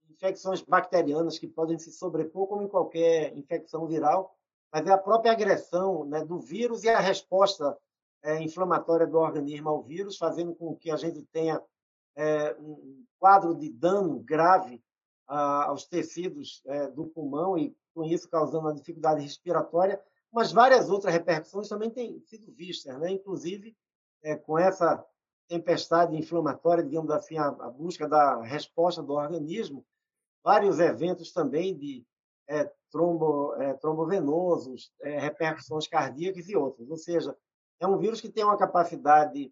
infecções bacterianas que podem se sobrepor como em qualquer infecção viral, mas é a própria agressão né, do vírus e a resposta é, inflamatória do organismo ao vírus, fazendo com que a gente tenha é, um quadro de dano grave aos tecidos é, do pulmão e, com isso, causando uma dificuldade respiratória, mas várias outras repercussões também têm sido vistas, né? inclusive com essa tempestade inflamatória, digamos assim, a, a, busca da resposta do organismo, vários eventos também de é, trombo, é, trombovenosos, é, repercussões cardíacas e outras. Ou seja, é um vírus que tem uma capacidade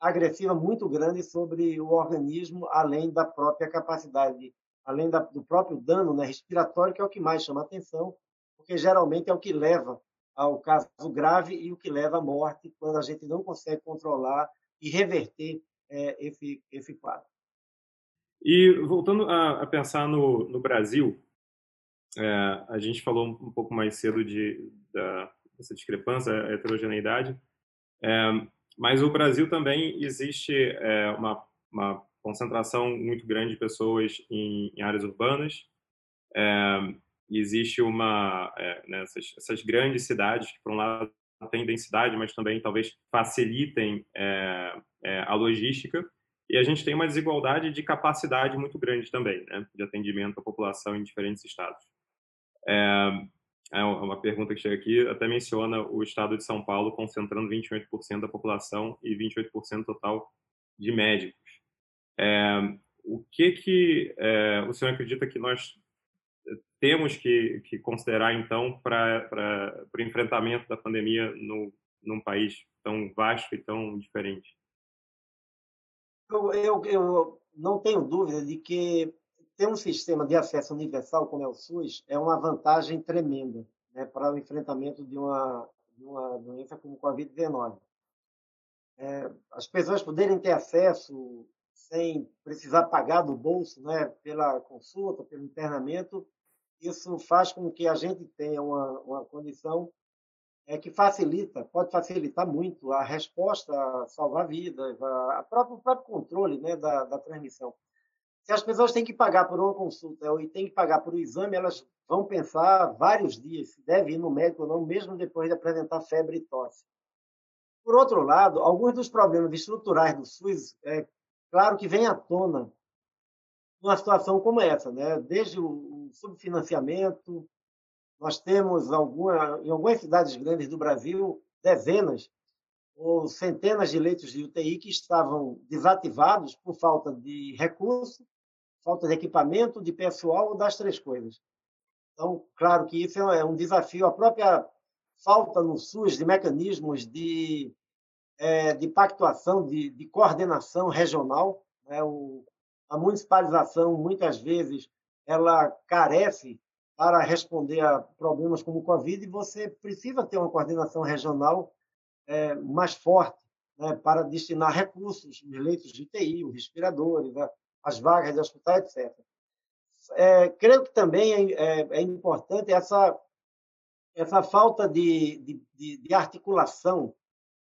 agressiva muito grande sobre o organismo, além da própria capacidade além da, do próprio dano né, respiratório, que é o que mais chama atenção, porque geralmente é o que leva ao caso grave e o que leva à morte quando a gente não consegue controlar e reverter é, esse, esse quadro. E voltando a, a pensar no, no Brasil, é, a gente falou um pouco mais cedo de, da, dessa discrepância, a heterogeneidade, é, mas o Brasil também existe uma, uma, concentração muito grande de pessoas em, em áreas urbanas, existe uma é, né, essas grandes cidades que por um lado têm densidade, mas também talvez facilitem é, é, a logística e a gente tem uma desigualdade de capacidade muito grande também, né, de atendimento à população em diferentes estados. É, é uma pergunta que chega aqui, até menciona o estado de São Paulo concentrando 28% da população e 28% total de médicos. É, o que que é, o senhor acredita que nós temos que, que considerar, então, para o enfrentamento da pandemia no, num país tão vasto e tão diferente? Eu, eu, eu não tenho dúvida de que ter um sistema de acesso universal como é o SUS é uma vantagem tremenda né, para o enfrentamento de uma, de uma doença como o Covid-19. É, as pessoas poderem ter acesso sem precisar pagar do bolso né, pela consulta, pelo internamento, isso faz com que a gente tenha uma, uma condição é, que facilita, pode facilitar muito a resposta a salvar vidas, a, a próprio, o próprio controle né, da, da transmissão. Se as pessoas têm que pagar por uma consulta e têm que pagar por um exame, elas vão pensar vários dias se deve ir no médico ou não, mesmo depois de apresentar febre e tosse. Por outro lado, alguns dos problemas estruturais do SUS, é claro que vem à tona numa situação como essa, né? Desde o subfinanciamento, nós temos alguma, em algumas cidades grandes do Brasil dezenas ou centenas de leitos de UTI que estavam desativados por falta de recurso, falta de equipamento, de pessoal ou das três coisas. Então, claro que isso é um desafio. A própria falta no SUS de mecanismos de, é, de pactuação, de, de coordenação regional, né? o, a municipalização, muitas vezes, ela carece para responder a problemas como o Covid e você precisa ter uma coordenação regional é, mais forte né, para destinar recursos, os leitos de UTI, os respiradores, né, as vagas de hospital, etc. É, creio que também é, é, é, importante essa, essa falta de, de, de, articulação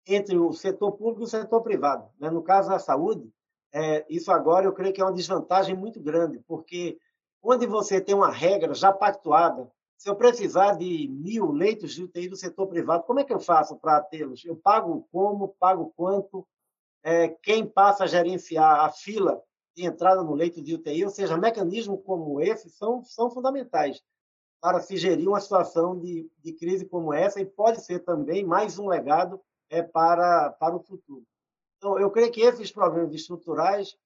entre o setor público e o setor privado. Né? No caso da saúde, é, isso agora eu creio que é uma desvantagem muito grande, porque onde você tem uma regra já pactuada, se eu precisar de mil leitos de UTI do setor privado, como é que eu faço para tê-los? Eu pago como, pago quanto, é, quem passa a gerenciar a fila de entrada no leito de UTI, ou seja, mecanismos como esse são, são fundamentais para se gerir uma situação de, de crise como essa e pode ser também mais um legado é, para, para o futuro. Então, eu creio que esses problemas estruturais,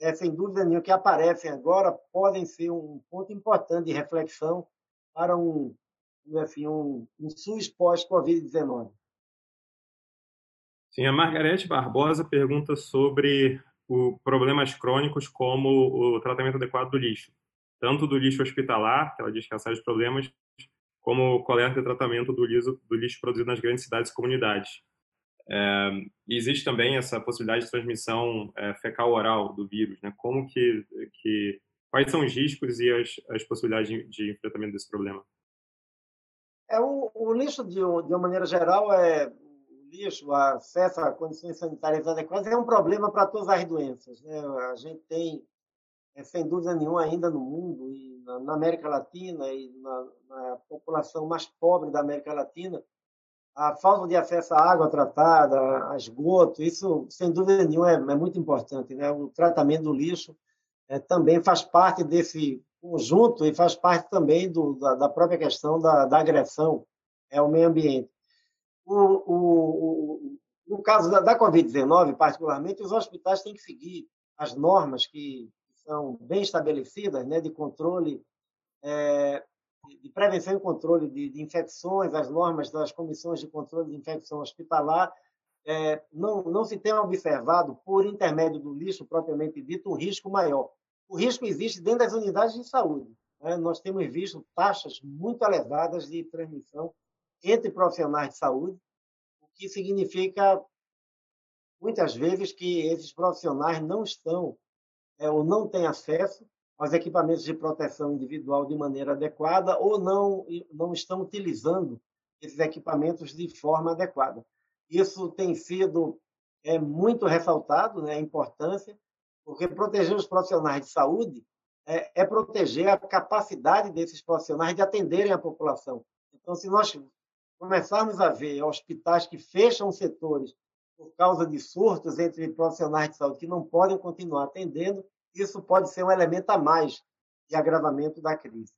é, sem dúvida nenhuma, que aparecem agora, podem ser um ponto importante de reflexão para um, assim, um, um SUS pós-Covid-19. Sim, a Margarete Barbosa pergunta sobre o, problemas crônicos como o tratamento adequado do lixo, tanto do lixo hospitalar, que ela diz que é uma série de problemas, como coleta e tratamento do lixo, do lixo produzido nas grandes cidades e comunidades. É, existe também essa possibilidade de transmissão é, fecal-oral do vírus, né? Como que, que quais são os riscos e as, as possibilidades de, de enfrentamento desse problema? É o, o lixo de, de, uma maneira geral é o lixo, o acesso a condições sanitárias adequadas é um problema para todas as doenças, né? A gente tem é, sem dúvida nenhuma ainda no mundo e na, na América Latina e na, na população mais pobre da América Latina a falta de acesso à água tratada, a esgoto, isso, sem dúvida nenhuma, é, é muito importante. Né? O tratamento do lixo é, também faz parte desse conjunto e faz parte também do, da, da, própria questão da, da, agressão ao meio ambiente. O, o, o, no caso da, da Covid-19, particularmente, os hospitais têm que seguir as normas que são bem estabelecidas né, de controle é, de prevenção e controle de, de, infecções, as normas das comissões de controle de infecção hospitalar, é, não, não se tem observado, por intermédio do lixo propriamente dito, um risco maior. O risco existe dentro das unidades de saúde. né, nós temos visto taxas muito elevadas de transmissão entre profissionais de saúde, o que significa muitas vezes que esses profissionais não estão é, ou não têm acesso aos equipamentos de proteção individual de maneira adequada ou não, não estão utilizando esses equipamentos de forma adequada. Isso tem sido é, muito ressaltado, né, a importância, porque proteger os profissionais de saúde é, é proteger a capacidade desses profissionais de atenderem a população. Então, se nós começarmos a ver hospitais que fecham setores por causa de surtos entre profissionais de saúde que não podem continuar atendendo, isso pode ser um elemento a mais de agravamento da crise.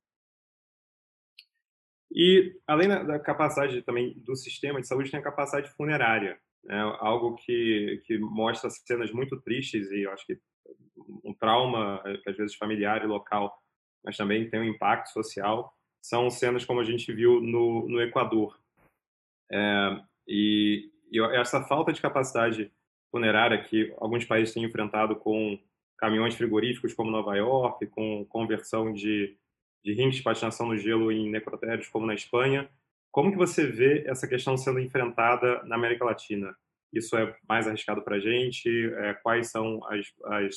E, além da capacidade também do sistema de saúde, tem a capacidade funerária. Né? Algo que, que mostra cenas muito tristes e eu acho que um trauma, às vezes familiar e local, mas também tem um impacto social, são cenas como a gente viu no, no Equador. É, e, e essa falta de capacidade funerária que alguns países têm enfrentado com caminhões frigoríficos como Nova York, com conversão de, de rings de patinação no gelo em necrotérios como na Espanha. Como que você vê essa questão sendo enfrentada na América Latina? Isso é mais arriscado para a gente? É, quais são as, as,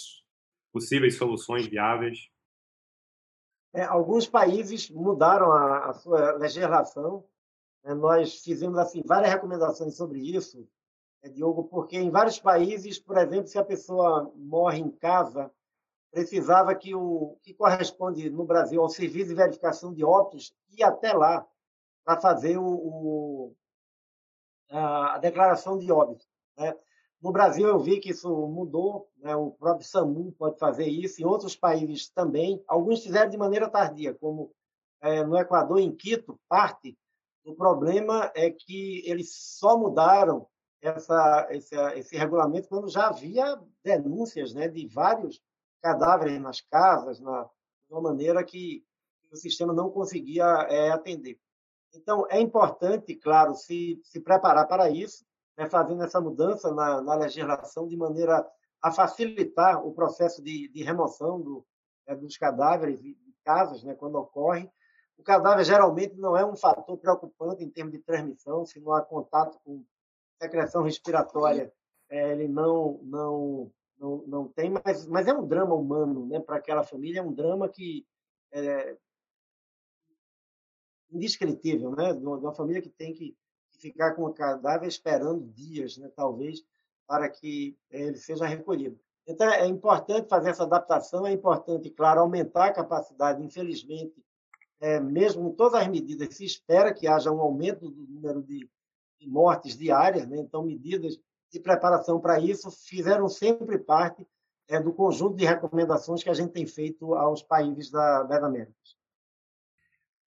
possíveis soluções viáveis? É, alguns países mudaram a, a sua legislação. É, nós fizemos assim várias recomendações sobre isso Diogo, porque em vários países, por exemplo, se a pessoa morre em casa, precisava que o que corresponde no Brasil ao serviço de verificação de óbitos ir até lá para fazer o, o, a declaração de óbito. Né? No Brasil, eu vi que isso mudou, né? o próprio SAMU pode fazer isso, em outros países também. Alguns fizeram de maneira tardia, como é, no Equador, em Quito, parte do problema é que eles só mudaram essa, esse, esse regulamento quando já havia denúncias né, de vários cadáveres nas casas, na, de uma maneira que o sistema não conseguia é, atender. Então, é importante, claro, se, se preparar para isso, né, fazendo essa mudança na, na legislação de maneira a facilitar o processo de, de remoção do, é, dos cadáveres de casas, né, quando ocorre. O cadáver geralmente não é um fator preocupante em termos de transmissão, se não há contato com secreção respiratória é, ele não, não, não, não tem, mas, mas é um drama humano, né? Para aquela família é um drama que é indescritível, né? De uma, família que tem que ficar com o cadáver esperando dias, né? Talvez para que ele seja recolhido. Então é importante fazer essa adaptação, é importante, claro, aumentar a capacidade. Infelizmente, é, mesmo todas as medidas, se espera que haja um aumento do número de mortes diárias, né? então medidas de preparação para isso fizeram sempre parte é, do conjunto de recomendações que a gente tem feito aos países da, das Américas.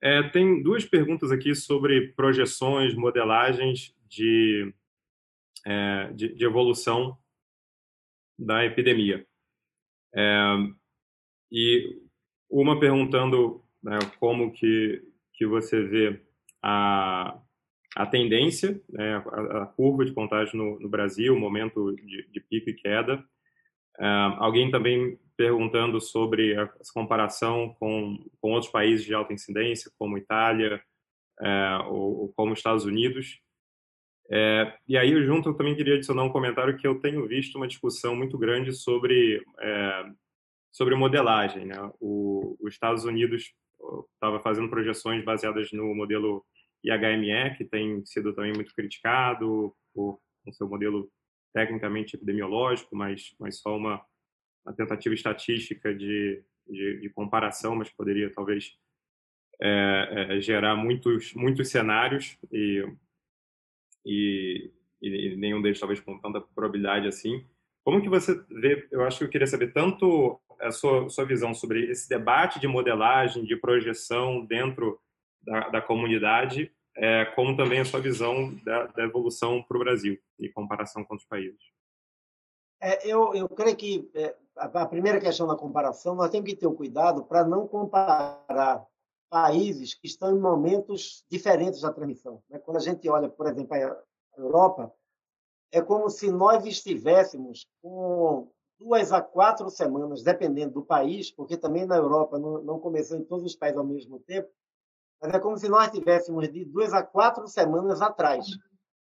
É, tem duas perguntas aqui sobre projeções, modelagens de, é, de, de, evolução da epidemia. É, e uma perguntando né, como que, que você vê a, a tendência, né, a, a, curva de contágio no, no Brasil, o momento de, de, pico e queda. Uh, alguém também perguntando sobre a, a comparação com, com outros países de alta incidência, como Itália uh, ou, ou, como Estados Unidos. Uh, e aí, junto, eu também queria adicionar um comentário que eu tenho visto uma discussão muito grande sobre, sobre modelagem. Né? O, os Estados Unidos estava fazendo projeções baseadas no modelo e HME, que tem sido também muito criticado por o seu modelo tecnicamente epidemiológico, mas, mas só uma, uma tentativa estatística de, de, de, comparação, mas poderia talvez é, é, gerar muitos, muitos cenários e, e, e, nenhum deles talvez com tanta probabilidade assim. Como que você vê, eu acho que eu queria saber tanto a sua, sua visão sobre esse debate de modelagem, de projeção dentro da, da comunidade, é, como também a sua visão da, da evolução para o Brasil, em comparação com outros países. É, eu, eu creio que é, a primeira questão da comparação, nós temos que ter o cuidado para não comparar países que estão em momentos diferentes da transmissão. Né? Quando a gente olha, por exemplo, a Europa, é como se nós estivéssemos com duas a quatro semanas, dependendo do país, porque também na Europa não, não começou em todos os países ao mesmo tempo, mas é como se nós tivéssemos de duas a quatro semanas atrás. Ou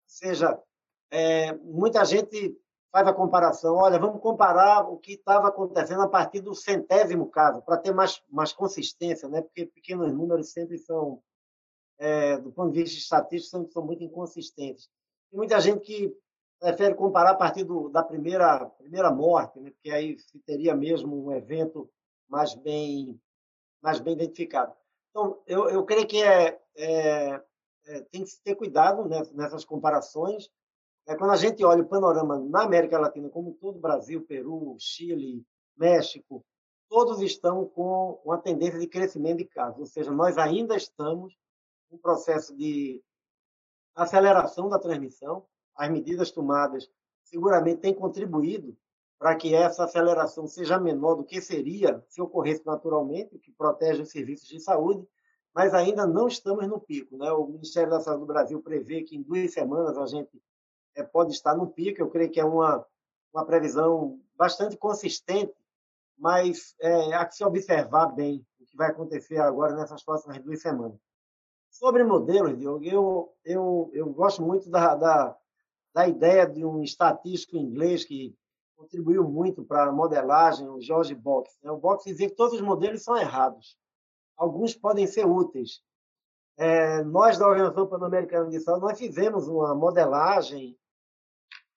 seja, é, muita gente faz a comparação. Olha, vamos comparar o que estava acontecendo a partir do centésimo caso, para ter mais, mais consistência, né? porque pequenos números sempre são, é, do ponto de vista estatístico, sempre são muito inconsistentes. Tem muita gente que prefere comparar a partir do, da primeira, primeira morte, né? porque aí teria mesmo um evento mais bem, mais bem identificado. Então, eu, eu creio que é, é, é tem que ter cuidado nessas comparações. É, quando a gente olha o panorama na América Latina, como todo Brasil, Peru, Chile, México, todos estão com uma tendência de crescimento de casos, ou seja, nós ainda estamos em processo de aceleração da transmissão. As medidas tomadas seguramente têm contribuído para que essa aceleração seja menor do que seria se ocorresse naturalmente, o que protege os serviços de saúde, mas ainda não estamos no pico. Né? O Ministério da Saúde do Brasil prevê que em duas semanas a gente é, pode estar no pico, eu creio que é uma, uma previsão bastante consistente, mas é, há que se observar bem o que vai acontecer agora nessas próximas duas semanas. Sobre modelos, Diogo, eu, eu, eu gosto muito da, da, da ideia de um estatístico inglês que contribuiu muito para a modelagem, o George Box. Né? O Box dizia que todos os modelos são errados. Alguns podem ser úteis. É, nós, da Organização Pan-Americana de Saúde, nós fizemos uma modelagem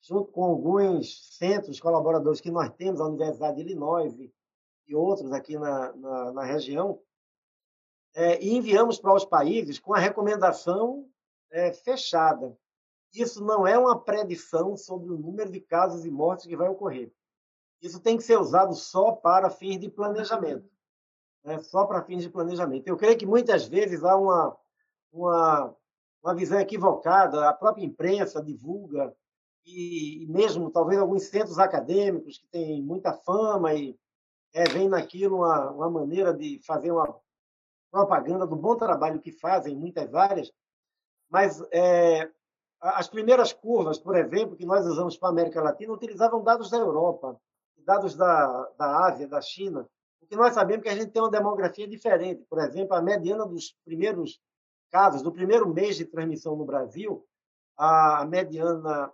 junto com alguns centros colaboradores que nós temos, a Universidade de Illinois e outros aqui na, na, na região, é, e enviamos para os países com a recomendação é, fechada isso não é uma predição sobre o número de casos e mortes que vai ocorrer. Isso tem que ser usado só para fins de planejamento. Né? Só para fins de planejamento. Eu creio que muitas vezes há uma, uma, uma visão equivocada, a própria imprensa divulga, e, e mesmo talvez alguns centros acadêmicos que têm muita fama e é, vem naquilo uma, uma maneira de fazer uma propaganda do bom trabalho que fazem em muitas áreas, mas é, as primeiras curvas, por exemplo, que nós usamos para a América Latina, utilizavam dados da Europa, dados da, da Ásia, da China, porque nós sabemos que a gente tem uma demografia diferente. Por exemplo, a mediana dos primeiros casos, do primeiro mês de transmissão no Brasil, a mediana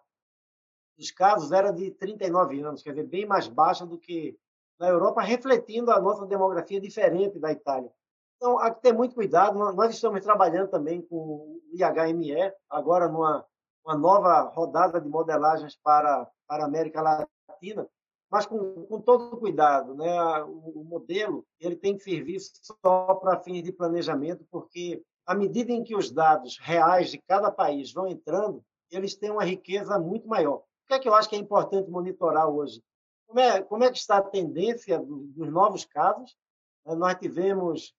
dos casos era de 39 anos, quer dizer, bem mais baixa do que na Europa, refletindo a nossa demografia diferente da Itália. Então, há que ter muito cuidado. Nós estamos trabalhando também com o IHME, agora numa uma nova rodada de modelagens para, para a América Latina, mas com, com todo cuidado. Né? O, o, modelo ele tem que servir só para fins de planejamento, porque à medida em que os dados reais de cada país vão entrando, eles têm uma riqueza muito maior. O que é que eu acho que é importante monitorar hoje? Como é, como é que está a tendência do, dos novos casos? É, nós tivemos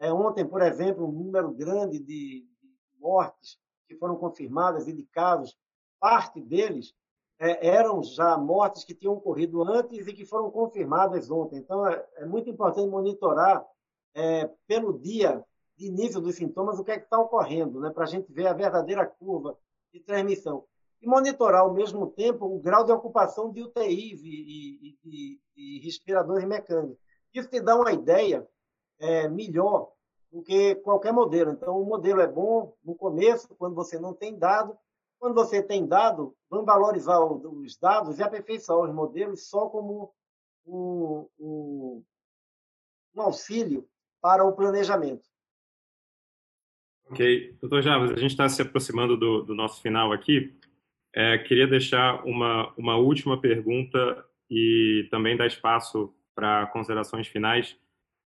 é, ontem, por exemplo, um número grande de, de mortes que foram confirmadas e de casos, parte deles é, eram já mortes que tinham ocorrido antes e que foram confirmadas ontem. Então, é, é muito importante monitorar é, pelo dia de início dos sintomas o que é que está ocorrendo, né, para a gente ver a verdadeira curva de transmissão. E monitorar, ao mesmo tempo, o grau de ocupação de UTIs e, e, e, e respiradores mecânicos. Isso te dá uma ideia é, melhor do que qualquer modelo. Então, o modelo é bom no começo, quando você não tem dado. Quando você tem dado, vamos valorizar os dados e aperfeiçoar os modelos só como um, um, um auxílio para o planejamento. Ok. Doutor Javas, a gente está se aproximando do, do, nosso final aqui. É, queria deixar uma, uma última pergunta e também dar espaço para considerações finais.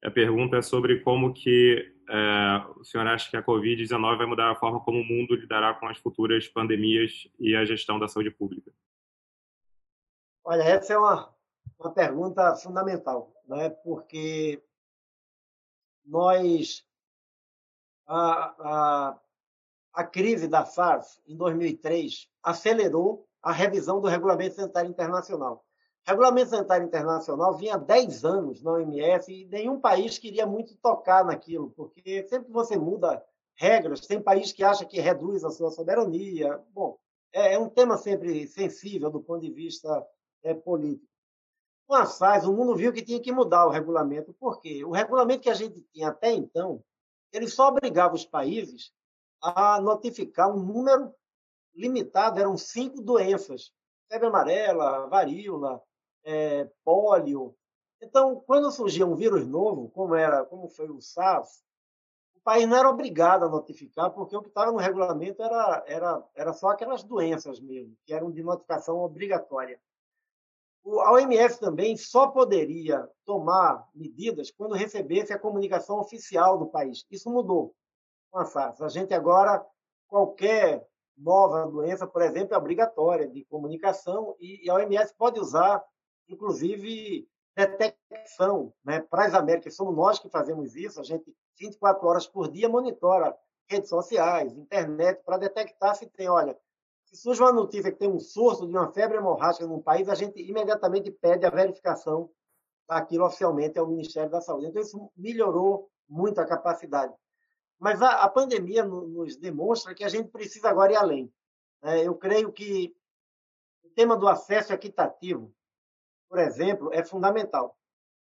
A pergunta é sobre como que é, o senhor acha que a Covid-19 vai mudar a forma como o mundo lidará com as futuras pandemias e a gestão da saúde pública? Olha, essa é uma, uma pergunta fundamental, né? porque nós, a, a, a crise da SARS, em 2003, acelerou a revisão do Regulamento Sanitário Internacional. Regulamento Sanitário Internacional vinha há 10 anos na OMS e nenhum país queria muito tocar naquilo, porque sempre que você muda regras, tem país que acha que reduz a sua soberania. Bom, é, é um tema sempre sensível do ponto de vista é, político. Com a SAIS, o mundo viu que tinha que mudar o regulamento. Por quê? O regulamento que a gente tinha até então, ele só obrigava os países a notificar um número limitado, eram cinco doenças: febre amarela, varíola, é, pólio. Então, quando surgia um vírus novo, como era, como foi o SARS, o país não era obrigado a notificar, porque o que estava no regulamento era, era, era só aquelas doenças mesmo, que eram de notificação obrigatória. A OMS também só poderia tomar medidas quando recebesse a comunicação oficial do país. Isso mudou com a SARS. A gente agora, qualquer nova doença, por exemplo, é obrigatória de comunicação e a OMS pode usar, inclusive, detecção. Né? Para as Américas, somos nós que fazemos isso, a gente, 24 horas por dia, monitora redes sociais, internet, para detectar se tem, olha, se surge uma notícia que tem um surto de uma febre hemorrágica num país, a gente imediatamente pede a verificação daquilo oficialmente ao Ministério da Saúde. Então, isso melhorou muito a capacidade. Mas a, a pandemia no, nos demonstra que a gente precisa agora ir além. É, eu creio que o tema do acesso equitativo, por exemplo, é fundamental.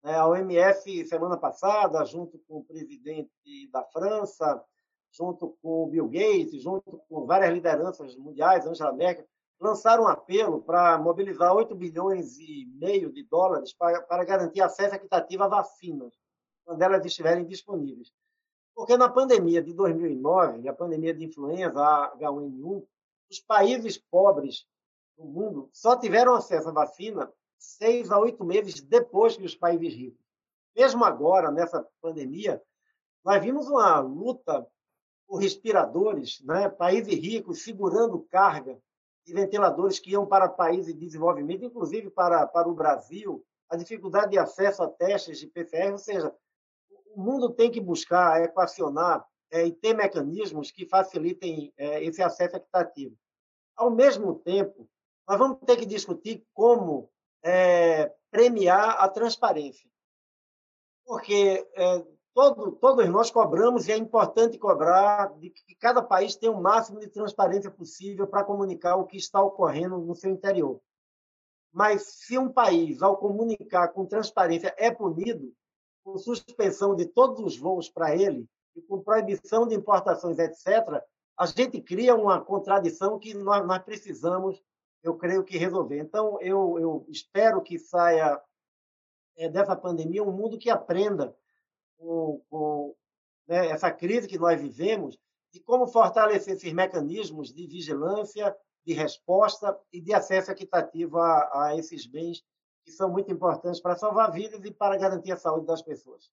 É, a OMS, semana passada, junto com o presidente da França, junto com o Bill Gates, junto com várias lideranças mundiais, Angela Merkel, lançaram um apelo para mobilizar 8 bilhões e meio de dólares para, para garantir acesso equitativo a vacinas, quando elas estiverem disponíveis. Porque na pandemia de 2009, a pandemia de influenza H1N1, os países pobres do mundo só tiveram acesso à vacina seis a oito meses depois que os países ricos. Mesmo agora, nessa pandemia, nós vimos uma luta por respiradores, né? países ricos segurando carga de ventiladores que iam para países de desenvolvimento, inclusive para, para o Brasil, a dificuldade de acesso a testes de PCR, ou seja, o mundo tem que buscar equacionar é, e ter mecanismos que facilitem é, esse acesso equitativo. Ao mesmo tempo, nós vamos ter que discutir como é, premiar a transparência. Porque é, todo, todos nós cobramos, e é importante cobrar, de que cada país tenha o máximo de transparência possível para comunicar o que está ocorrendo no seu interior. Mas se um país, ao comunicar com transparência, é punido, com suspensão de todos os voos para ele, e com proibição de importações, etc., a gente cria uma contradição que nós, nós precisamos, eu creio que, resolver. Então, eu, eu espero que saia é, dessa pandemia um mundo que aprenda com, com né, essa crise que nós vivemos, de como fortalecer esses mecanismos de vigilância, de resposta e de acesso equitativo a, a esses bens que são muito importantes para salvar vidas e para garantir a saúde das pessoas.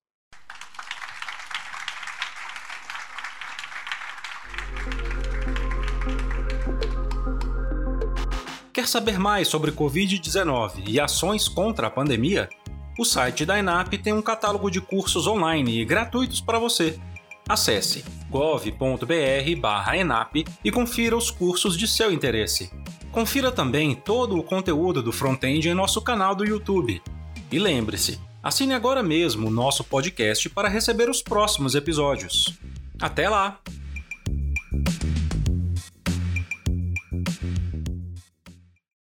Quer saber mais sobre Covid-19 e ações contra a pandemia? O site da ENAP tem um catálogo de cursos online e gratuitos para você. Acesse gov.br/enap e confira os cursos de seu interesse. Confira também todo o conteúdo do Frontend em nosso canal do YouTube. E lembre-se, assine agora mesmo o nosso podcast para receber os próximos episódios. Até lá!